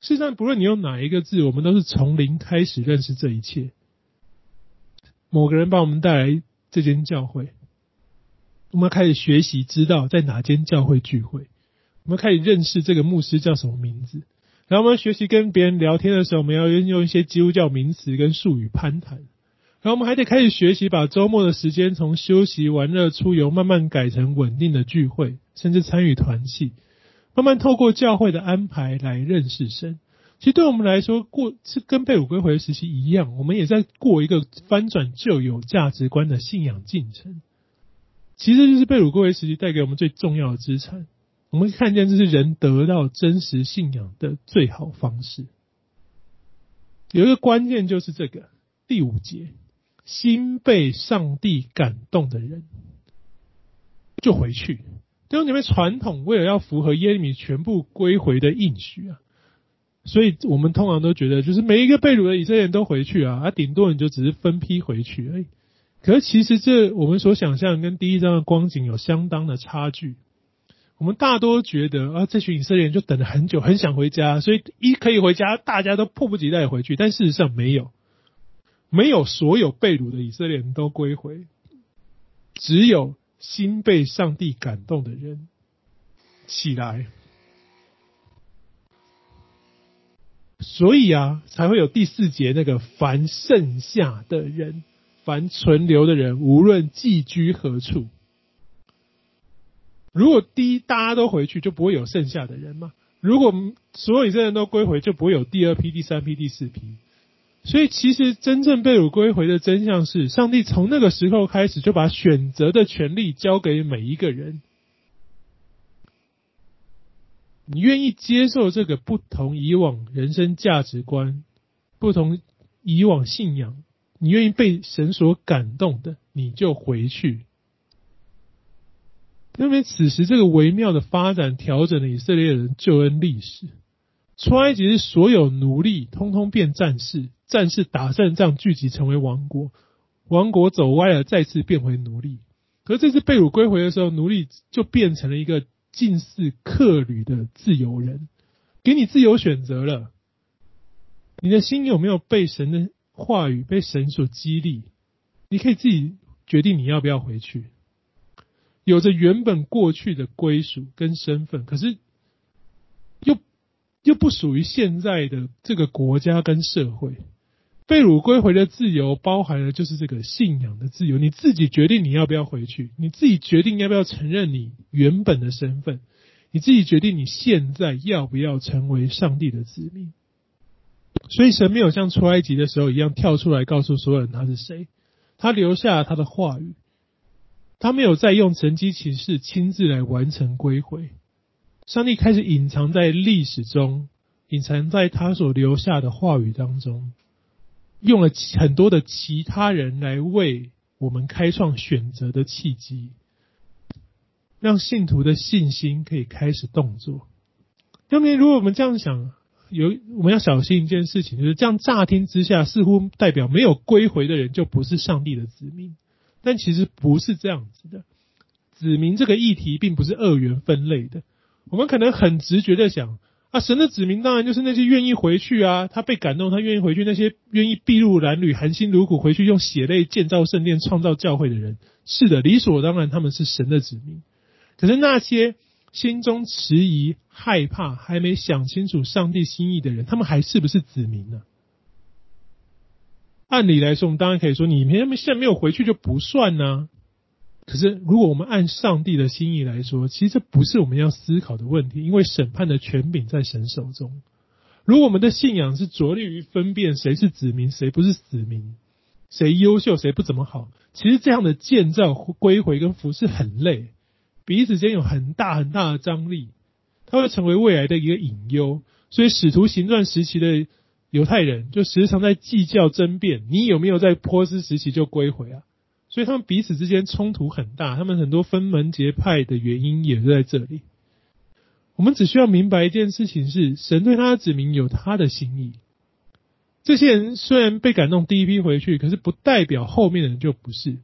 事实上，不论你用哪一个字，我们都是从零开始认识这一切。某个人帮我们带来这间教会，我们开始学习，知道在哪间教会聚会。我们开始认识这个牧师叫什么名字。然后我们学习跟别人聊天的时候，我们要用一些基督教名词跟术语攀谈。然后我们还得开始学习，把周末的时间从休息、玩乐、出游，慢慢改成稳定的聚会，甚至参与团契，慢慢透过教会的安排来认识神。其实对我们来说，过是跟被掳归回的时期一样，我们也在过一个翻转旧有价值观的信仰进程。其实就是被掳归回时期带给我们最重要的资产。我们看见这是人得到真实信仰的最好方式。有一个关键就是这个第五节，心被上帝感动的人就回去。弟兄姐妹，传统为了要符合耶利米全部归回的应许啊。所以我们通常都觉得，就是每一个被掳的以色列人都回去啊，啊，顶多你就只是分批回去而已。可是其实这我们所想象跟第一章的光景有相当的差距。我们大多觉得啊，这群以色列人就等了很久，很想回家，所以一可以回家，大家都迫不及待回去。但事实上没有，没有所有被掳的以色列人都归回，只有心被上帝感动的人起来。所以啊，才会有第四节那个凡剩下的人，凡存留的人，无论寄居何处。如果第一大家都回去，就不会有剩下的人嘛。如果所有这些人都归回，就不会有第二批、第三批、第四批。所以，其实真正被掳归回的真相是，上帝从那个时候开始就把选择的权利交给每一个人。你愿意接受这个不同以往人生价值观、不同以往信仰，你愿意被神所感动的，你就回去。因为此时这个微妙的发展，调整了以色列人救恩历史。出埃及是所有奴隶通通变战士，战士打胜仗聚集成为王国，王国走歪了再次变回奴隶。可是这次被掳归回的时候，奴隶就变成了一个。近似客旅的自由人，给你自由选择了。你的心有没有被神的话语、被神所激励？你可以自己决定你要不要回去。有着原本过去的归属跟身份，可是又又不属于现在的这个国家跟社会。被掳归回的自由，包含了就是这个信仰的自由。你自己决定你要不要回去，你自己决定要不要承认你原本的身份，你自己决定你现在要不要成为上帝的子民。所以神没有像出埃及的时候一样跳出来告诉所有人他是谁，他留下他的话语，他没有再用神迹奇事亲自来完成归回。上帝开始隐藏在历史中，隐藏在他所留下的话语当中。用了很多的其他人来为我们开创选择的契机，让信徒的信心可以开始动作。因为如果我们这样想，有我们要小心一件事情，就是这样乍听之下，似乎代表没有归回的人就不是上帝的子民，但其实不是这样子的。子民这个议题并不是二元分类的，我们可能很直觉的想。啊，神的子民当然就是那些愿意回去啊，他被感动，他愿意回去；那些愿意筚路蓝缕、含辛茹苦回去，用血泪建造圣殿、创造教会的人，是的，理所当然他们是神的子民。可是那些心中迟疑、害怕、还没想清楚上帝心意的人，他们还是不是子民呢？按理来说，我们当然可以说，你们现在没有回去就不算呢。可是，如果我们按上帝的心意来说，其实这不是我们要思考的问题，因为审判的权柄在神手中。如果我们的信仰是着力于分辨谁是子民，谁不是子民，谁优秀，谁不怎么好，其实这样的建造、归回跟服侍很累，彼此间有很大很大的张力，它会成为未来的一个隐忧。所以，使徒行传时期的犹太人就时常在计较争辩：你有没有在波斯时期就归回啊？所以他们彼此之间冲突很大，他们很多分门结派的原因也是在这里。我们只需要明白一件事情是：神对他的子民有他的心意。这些人虽然被感动第一批回去，可是不代表后面的人就不是。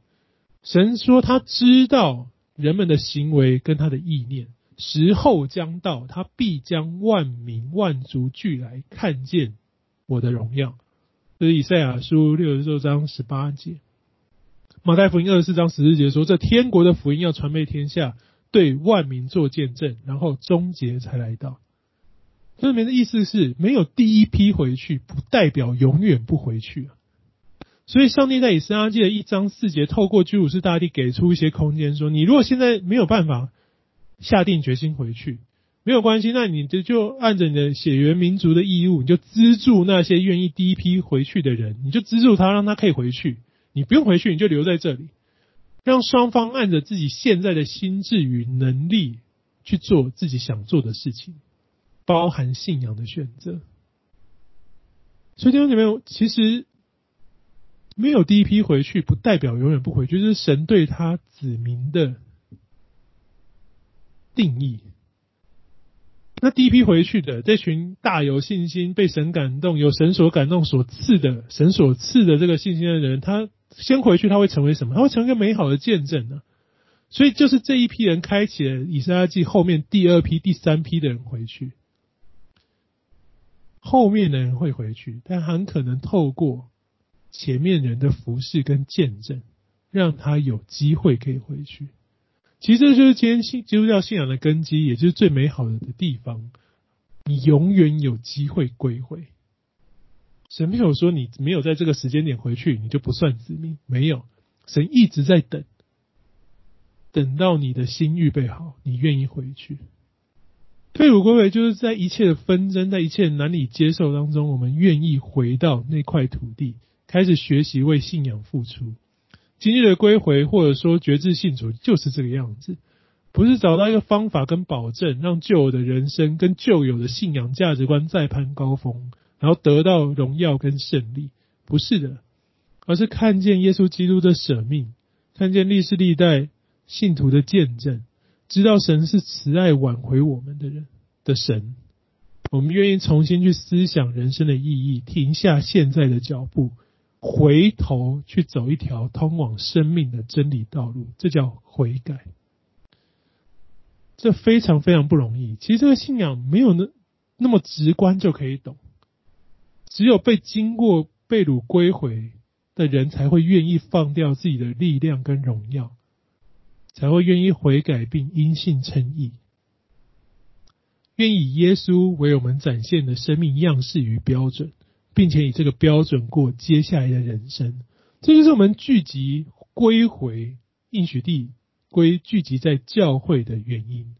神说他知道人们的行为跟他的意念，时候将到，他必将万民万族聚来看见我的荣耀。这是以赛亚书六十六章十八节。马太福音二十四章十四节说：“这天国的福音要传遍天下，对万民做见证，然后终结才来到。”这里面的意思是，没有第一批回去，不代表永远不回去。所以，上帝在以斯拉记的一章四节，透过居鲁士大帝给出一些空间，说：“你如果现在没有办法下定决心回去，没有关系，那你就就按着你的血缘民族的义务，你就资助那些愿意第一批回去的人，你就资助他，让他可以回去。”你不用回去，你就留在这里，让双方按着自己现在的心智与能力去做自己想做的事情，包含信仰的选择。所以弟兄姐妹，其实没有第一批回去，不代表永远不回去，这是神对他子民的定义。那第一批回去的这群大有信心、被神感动、有神所感动所赐的神所赐的这个信心的人，他。先回去，他会成为什么？他会成为一个美好的见证呢。所以，就是这一批人开启了以撒记后面第二批、第三批的人回去。后面的人会回去，但很可能透过前面人的服侍跟见证，让他有机会可以回去。其实，这就是今天信基督教信仰的根基，也就是最美好的地方。你永远有机会归回。神没有说你没有在这个时间点回去，你就不算子民。没有，神一直在等，等到你的心预备好，你愿意回去。退伍归回，就是在一切的纷争，在一切难以接受当中，我们愿意回到那块土地，开始学习为信仰付出。今日的归回，或者说决志信主，就是这个样子，不是找到一个方法跟保证，让旧有的人生跟旧有的信仰价值观再攀高峰。然后得到荣耀跟胜利，不是的，而是看见耶稣基督的舍命，看见历世历代信徒的见证，知道神是慈爱挽回我们的人的神。我们愿意重新去思想人生的意义，停下现在的脚步，回头去走一条通往生命的真理道路，这叫悔改。这非常非常不容易。其实这个信仰没有那那么直观就可以懂。只有被经过被掳归回的人，才会愿意放掉自己的力量跟荣耀，才会愿意悔改并因信称义，愿意以耶稣为我们展现的生命样式与标准，并且以这个标准过接下来的人生。这就是我们聚集归回应许地归聚集在教会的原因。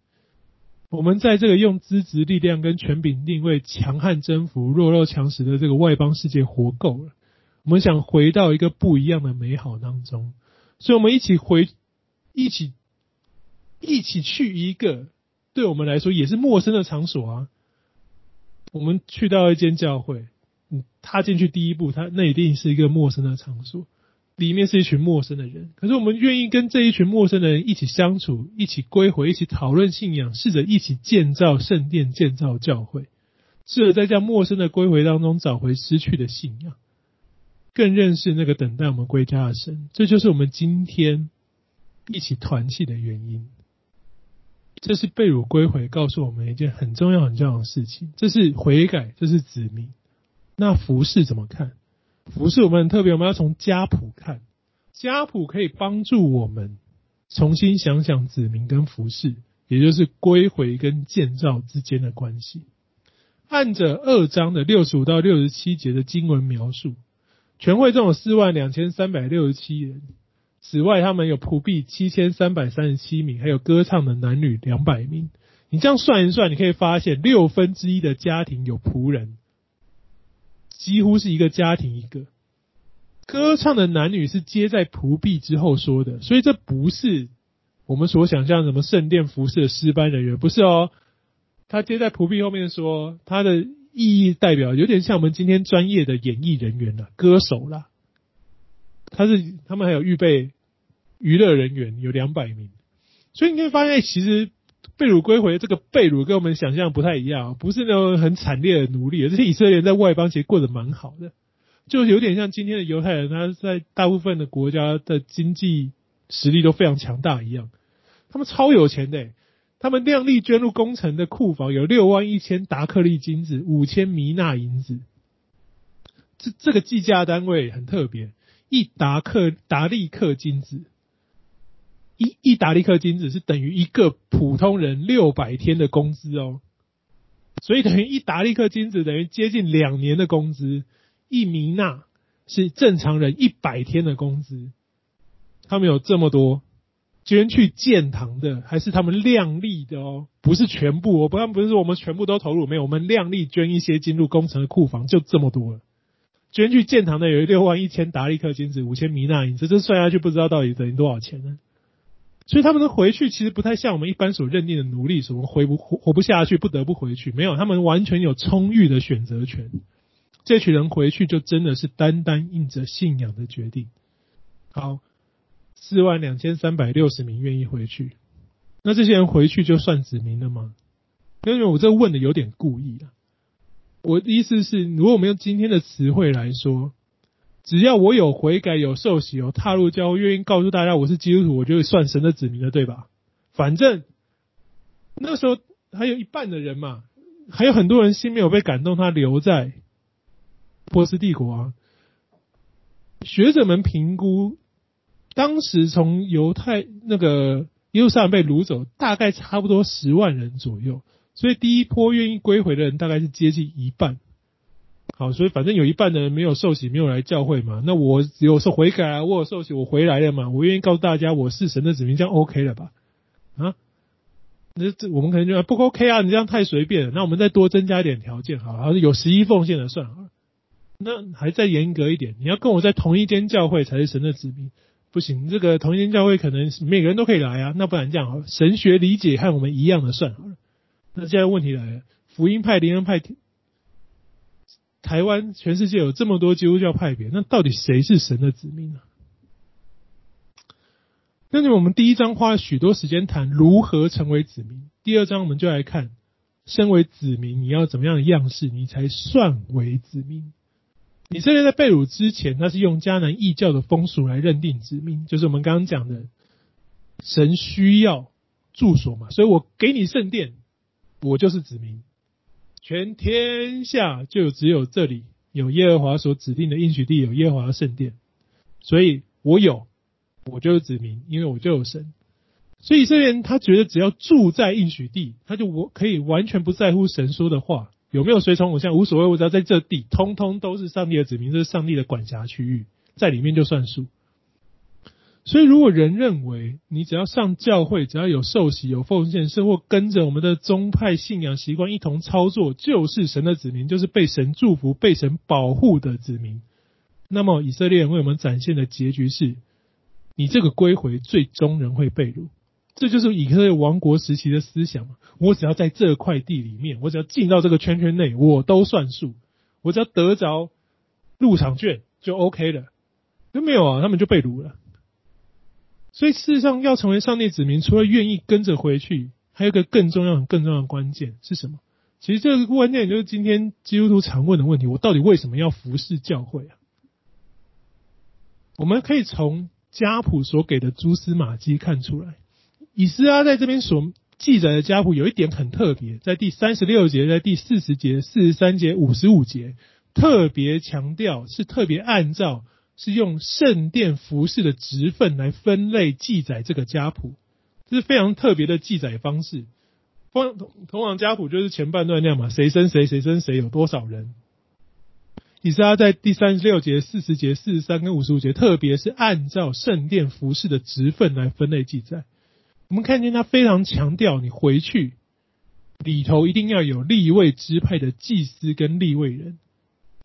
我们在这个用资质、力量跟权柄定位强悍征服弱肉强食的这个外邦世界活够了，我们想回到一个不一样的美好当中，所以我们一起回，一起一起去一个对我们来说也是陌生的场所啊。我们去到一间教会，嗯，踏进去第一步，它那一定是一个陌生的场所。里面是一群陌生的人，可是我们愿意跟这一群陌生的人一起相处，一起归回，一起讨论信仰，试着一起建造圣殿、建造教会，试着在这样陌生的归回当中找回失去的信仰，更认识那个等待我们归家的神。这就是我们今天一起团契的原因。这是被辱归回告诉我们一件很重要、很重要的事情，这是悔改，这是子民。那服饰怎么看？服饰我们很特别，我们要从家谱看，家谱可以帮助我们重新想想子民跟服饰，也就是归回跟建造之间的关系。按着二章的六十五到六十七节的经文描述，全会众有四万两千三百六十七人，此外他们有仆婢七千三百三十七名，还有歌唱的男女两百名。你这样算一算，你可以发现六分之一的家庭有仆人。几乎是一个家庭一个歌唱的男女是接在仆婢之后说的，所以这不是我们所想象什么圣殿服侍的诗班人员，不是哦。他接在仆婢后面说，他的意义代表有点像我们今天专业的演艺人员了，歌手啦。他是他们还有预备娱乐人员有两百名，所以你可以发现其实。被掳归回，这个被掳跟我们想象不太一样，不是那种很惨烈的奴隶，这些以色列人在外邦其实过得蛮好的，就有点像今天的犹太人，他在大部分的国家的经济实力都非常强大一样，他们超有钱的，他们量力捐入工程的库房有六万一千达克利金子，五千米纳银子。这这个计价单位很特别，一达克达利克金子，一一达利克金子是等于一个普通人六百天的工资哦。所以等于一达利克金子等于接近两年的工资，一米纳是正常人一百天的工资。他们有这么多捐去建堂的，还是他们量力的哦？不是全部，我不然不是说我们全部都投入，没有，我们量力捐一些进入工程的库房，就这么多了。捐去建堂的有六万一千达利克金子，五千米纳银子，这算下去不知道到底等于多少钱呢？所以他们的回去其实不太像我们一般所认定的奴隶，什么回不活活不下去，不得不回去。没有，他们完全有充裕的选择权。这群人回去就真的是单单印着信仰的决定。好，四万两千三百六十名愿意回去，那这些人回去就算子民了吗？因为我这问的有点故意啊。我的意思是，如果我们用今天的词汇来说。只要我有悔改、有受洗、有踏入教会，愿意告诉大家我是基督徒，我就会算神的子民了，对吧？反正那时候还有一半的人嘛，还有很多人心没有被感动，他留在波斯帝国啊。学者们评估，当时从犹太那个耶路撒冷被掳走，大概差不多十万人左右，所以第一波愿意归回的人大概是接近一半。好，所以反正有一半的人没有受洗，没有来教会嘛。那我有时候悔改啊，我有受洗，我回来了嘛。我愿意告诉大家，我是神的子民，这样 OK 了吧？啊，那这我们可能就不 OK 啊？你这样太随便了。那我们再多增加一点条件，好，有十一奉献的算好了。那还再严格一点，你要跟我在同一间教会才是神的子民，不行。这个同一间教会可能每个人都可以来啊。那不然这样好了，神学理解和我们一样的算好了。那现在问题来了，福音派、灵恩派。台湾全世界有这么多基督教派别，那到底谁是神的子民呢？那就我们第一章花了许多时间谈如何成为子民，第二章我们就来看，身为子民你要怎么样的样式，你才算为子民。以色列在被掳之前，他是用迦南异教的风俗来认定子民，就是我们刚刚讲的，神需要住所嘛，所以我给你圣殿，我就是子民。全天下就只有这里有耶和华所指定的应许地，有耶和华的圣殿，所以我有，我就是子民，因为我就有神。所以以色列人他觉得只要住在应许地，他就我可以完全不在乎神说的话有没有随从偶像，无所谓，我只要在这地，通通都是上帝的子民，这是上帝的管辖区域，在里面就算数。所以，如果人认为你只要上教会，只要有受洗、有奉献，甚或跟着我们的宗派信仰习惯一同操作，就是神的子民，就是被神祝福、被神保护的子民，那么以色列人为我们展现的结局是：你这个归回最终仍会被掳。这就是以色列王国时期的思想。我只要在这块地里面，我只要进到这个圈圈内，我都算数。我只要得着入场券就 OK 了。都没有啊，他们就被掳了。所以，事实上，要成为上帝子民，除了愿意跟着回去，还有一个更重要、更重要的关键是什么？其实这个关键就是今天基督徒常问的问题：我到底为什么要服侍教会啊？我们可以从家谱所给的蛛丝马迹看出来。以斯拉在这边所记载的家谱有一点很特别，在第三十六节、在第四十节、四十三节、五十五节，特别强调是特别按照。是用圣殿服饰的职分来分类记载这个家谱，这是非常特别的记载方式。通通往家谱就是前半段那样嘛，谁生谁，谁生谁，有多少人。以撒在第三十六节、四十节、四十三跟五十五节，特别是按照圣殿服饰的职分来分类记载。我们看见他非常强调，你回去里头一定要有立位支派的祭司跟立位人。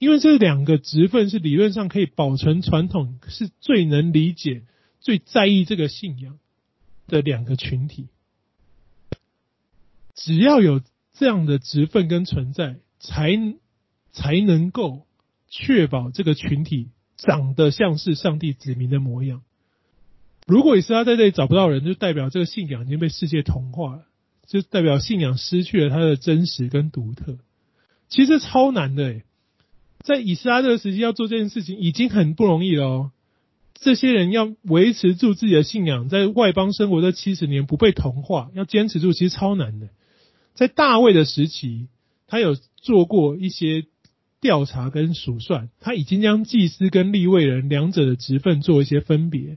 因为这两个职分是理论上可以保存传统，是最能理解、最在意这个信仰的两个群体。只要有这样的职分跟存在，才才能够确保这个群体长得像是上帝子民的模样。如果以斯拉在这里找不到人，就代表这个信仰已经被世界同化了，就代表信仰失去了它的真实跟独特。其实超难的诶。在以斯拉这个时期要做这件事情已经很不容易了哦。这些人要维持住自己的信仰，在外邦生活这七十年不被同化，要坚持住，其实超难的。在大卫的时期，他有做过一些调查跟数算，他已经将祭司跟利未人两者的职分做一些分别。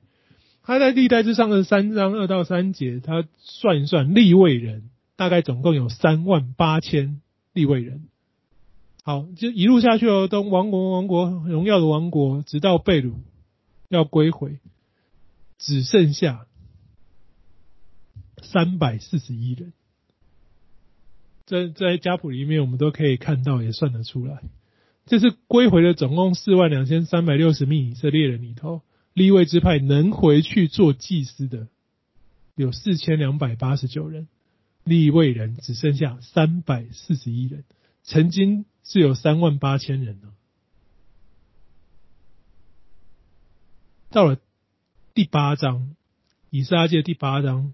他在历代志上的三章二到三节，他算一算利未人大概总共有三万八千利未人。好，就一路下去哦，东王国王国荣耀的王国，直到被掳。要归回，只剩下三百四十一人。在在家谱里面，我们都可以看到，也算得出来。这是归回了总共四万两千三百六十名以色列人里头，利未支派能回去做祭司的有四千两百八十九人，利未人只剩下三百四十一人。曾经是有三万八千人呢。到了第八章，以斯拉记第八章，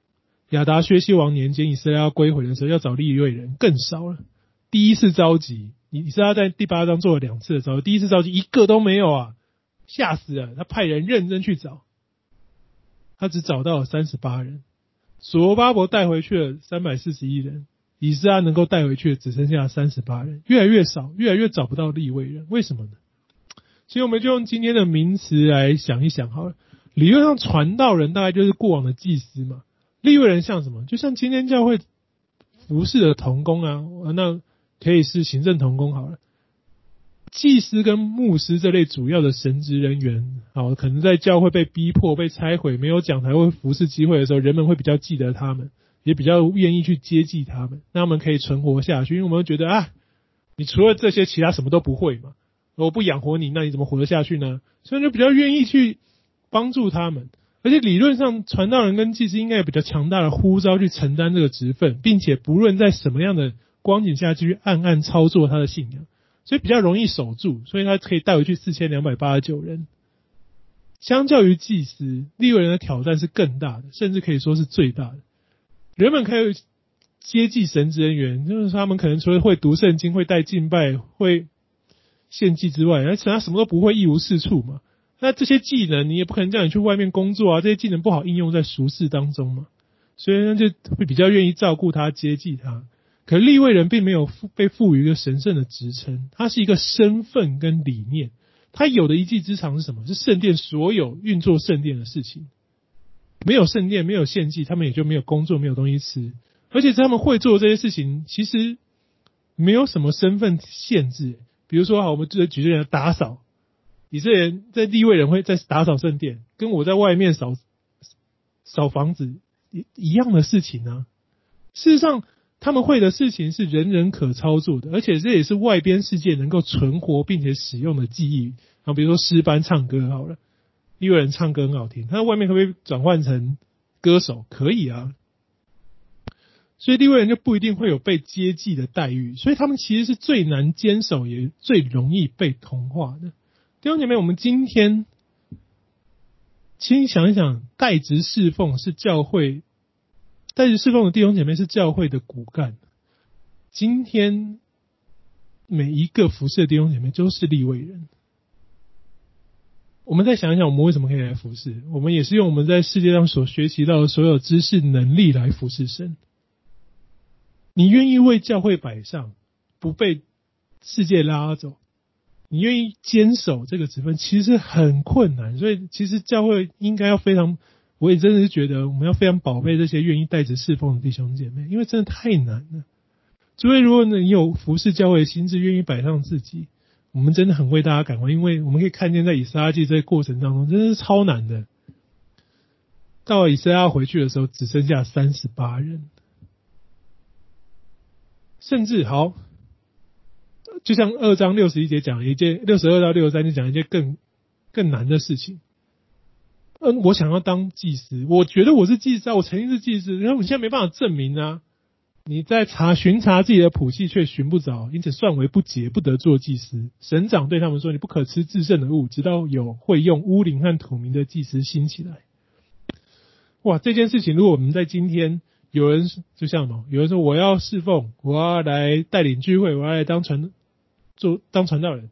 亚达薛西王年间，以色列要归回的时候，要找利未人更少了。第一次召集，以斯拉在第八章做了两次的召集，第一次召集一个都没有啊，吓死了！他派人认真去找，他只找到了三十八人。所罗巴伯带回去了三百四十一人，以斯拉能够带回去的只剩下三十八人，越来越少，越来越找不到立位人，为什么呢？所以我们就用今天的名词来想一想好了。理论上，传道人大概就是过往的祭司嘛。立位人像什么？就像今天教会服侍的同工啊，那可以是行政同工好了。祭司跟牧师这类主要的神职人员，好，可能在教会被逼迫、被拆毁、没有讲台或服侍机会的时候，人们会比较记得他们，也比较愿意去接济他们，那他们可以存活下去。因为我们觉得啊，你除了这些，其他什么都不会嘛。我不养活你，那你怎么活得下去呢？所以就比较愿意去帮助他们，而且理论上传道人跟祭司应该有比较强大的呼召去承担这个职分，并且不论在什么样的光景下，继续暗暗操作他的信仰，所以比较容易守住，所以他可以带回去四千两百八十九人。相较于祭司，利未人的挑战是更大的，甚至可以说是最大的。人们可以接济神职人员，就是他们可能除了会读圣经、会带敬拜、会。献祭之外，而且他什么都不会，一无是处嘛。那这些技能，你也不可能叫你去外面工作啊。这些技能不好应用在俗世当中嘛，所以呢，就会比较愿意照顾他、接济他。可利未人并没有被赋予一个神圣的职称，他是一个身份跟理念。他有的一技之长是什么？是圣殿所有运作圣殿的事情。没有圣殿，没有献祭，他们也就没有工作，没有东西吃。而且他们会做这些事情，其实没有什么身份限制。比如说，好，我们就举个例子，打扫。以色列人在地位人会在打扫圣殿，跟我在外面扫扫房子一一样的事情呢、啊。事实上，他们会的事情是人人可操作的，而且这也是外边世界能够存活并且使用的技艺。啊，比如说诗班唱歌好了，利未人唱歌很好听，他在外面可不可以转换成歌手？可以啊。所以利未人就不一定会有被接济的待遇，所以他们其实是最难坚守，也最容易被同化的。弟兄姐妹，我们今天，请想一想，代职侍奉是教会，代职侍奉的弟兄姐妹是教会的骨干。今天每一个服侍的弟兄姐妹都是利未人。我们再想一想，我们为什么可以来服侍？我们也是用我们在世界上所学习到的所有知识能力来服侍神。你愿意为教会摆上，不被世界拉走，你愿意坚守这个职分，其实很困难。所以，其实教会应该要非常，我也真的是觉得我们要非常宝贝这些愿意代职侍奉的弟兄姐妹，因为真的太难了。所以，如果你有服侍教会的心志，愿意摆上自己，我们真的很为大家感恩，因为我们可以看见在以斯拉记这个过程当中，真的是超难的。到了以斯拉回去的时候，只剩下三十八人。甚至好，就像二章六十一节讲一件，六十二到六十三节讲一件更更难的事情。嗯，我想要当祭司，我觉得我是祭司啊，我曾经是祭司，然后我现在没办法证明啊。你在查巡查自己的谱系，却寻不着，因此算为不洁，不得做祭司。省长对他们说：“你不可吃至圣的物，直到有会用乌灵和土明的祭司兴起来。”哇，这件事情如果我们在今天。有人就像什么？有人说我要侍奉，我要来带领聚会，我要来当传做当传道人。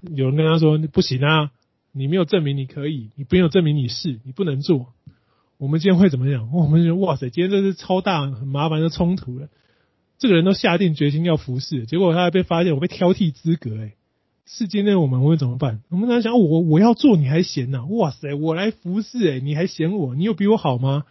有人跟他说不行啊，你没有证明你可以，你没有证明你是，你不能做。我们今天会怎么样？我们就哇塞，今天这是超大很麻烦的冲突了。这个人都下定决心要服侍，结果他还被发现我被挑剔资格，诶是今天我们会怎么办？我们在想，我我要做你还嫌呢？哇塞，我来服侍，诶你还嫌我？你有比我好吗？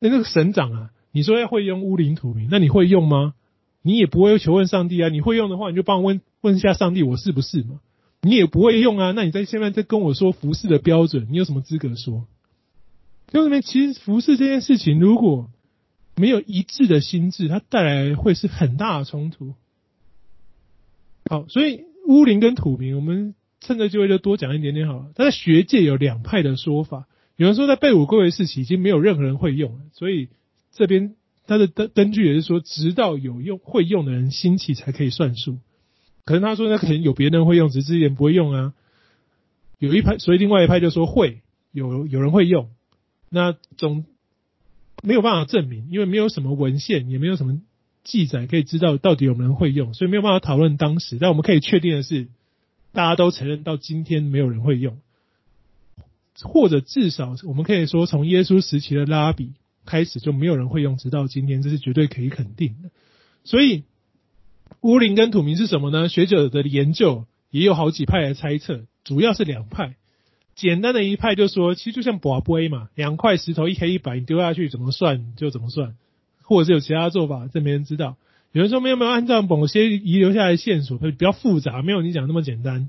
那那个省长啊，你说要会用乌灵土明，那你会用吗？你也不会求问上帝啊！你会用的话，你就帮我问问一下上帝，我是不是嘛？你也不会用啊，那你在现在在跟我说服侍的标准，你有什么资格说？兄弟们，其实服侍这件事情，如果没有一致的心智，它带来会是很大的冲突。好，所以乌灵跟土明，我们趁着机会就多讲一点点好了。他在学界有两派的说法，有人说在被掳归位时期已经没有任何人会用，所以这边。他的根根据也是说，直到有用会用的人兴起才可以算数。可能他说，那可能有别人会用，只是之前不会用啊。有一派，所以另外一派就说会有有人会用，那总没有办法证明，因为没有什么文献，也没有什么记载可以知道到底有没有人会用，所以没有办法讨论当时。但我们可以确定的是，大家都承认到今天没有人会用，或者至少我们可以说，从耶稣时期的拉比。开始就没有人会用，直到今天，这是绝对可以肯定的。所以乌林跟土明是什么呢？学者的研究也有好几派来猜测，主要是两派。简单的一派就说，其实就像跋杯嘛，两块石头一黑一白，你丢下去怎么算就怎么算，或者是有其他做法，这没人知道。有人说没有没有，按照某些遗留下来的线索，会比较复杂，没有你讲那么简单。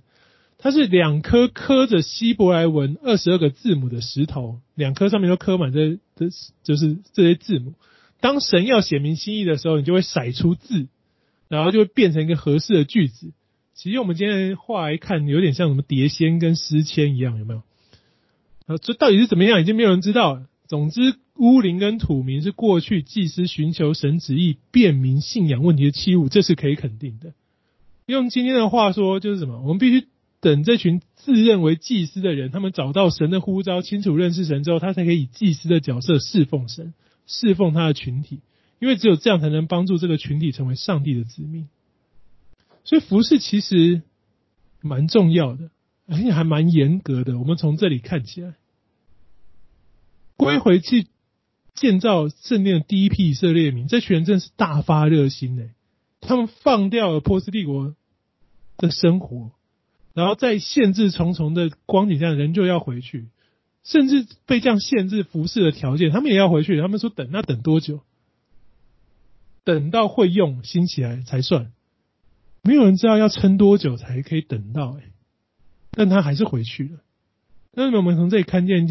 它是两颗刻着希伯来文二十二个字母的石头，两颗上面都刻满这这就是这些字母。当神要写明心意的时候，你就会甩出字，然后就会变成一个合适的句子。其实我们今天画来看，有点像什么碟仙跟诗签一样，有没有？啊，这到底是怎么样，已经没有人知道。总之，乌灵跟土民是过去祭司寻求神旨意、辨明信仰问题的器物，这是可以肯定的。用今天的话说，就是什么？我们必须。等这群自认为祭司的人，他们找到神的呼召，清楚认识神之后，他才可以以祭司的角色侍奉神，侍奉他的群体。因为只有这样，才能帮助这个群体成为上帝的子民。所以服饰其实蛮重要的，而且还蛮严格的。我们从这里看起来，归回去建造圣殿的第一批以色列民，这群人真是大发热心呢，他们放掉了波斯帝国的生活。然后在限制重重的光景下，人就要回去，甚至被这样限制服饰的条件，他们也要回去。他们说等，那等多久？等到会用兴起来才算。没有人知道要撑多久才可以等到，哎，但他还是回去了。那我们从这里看见一件。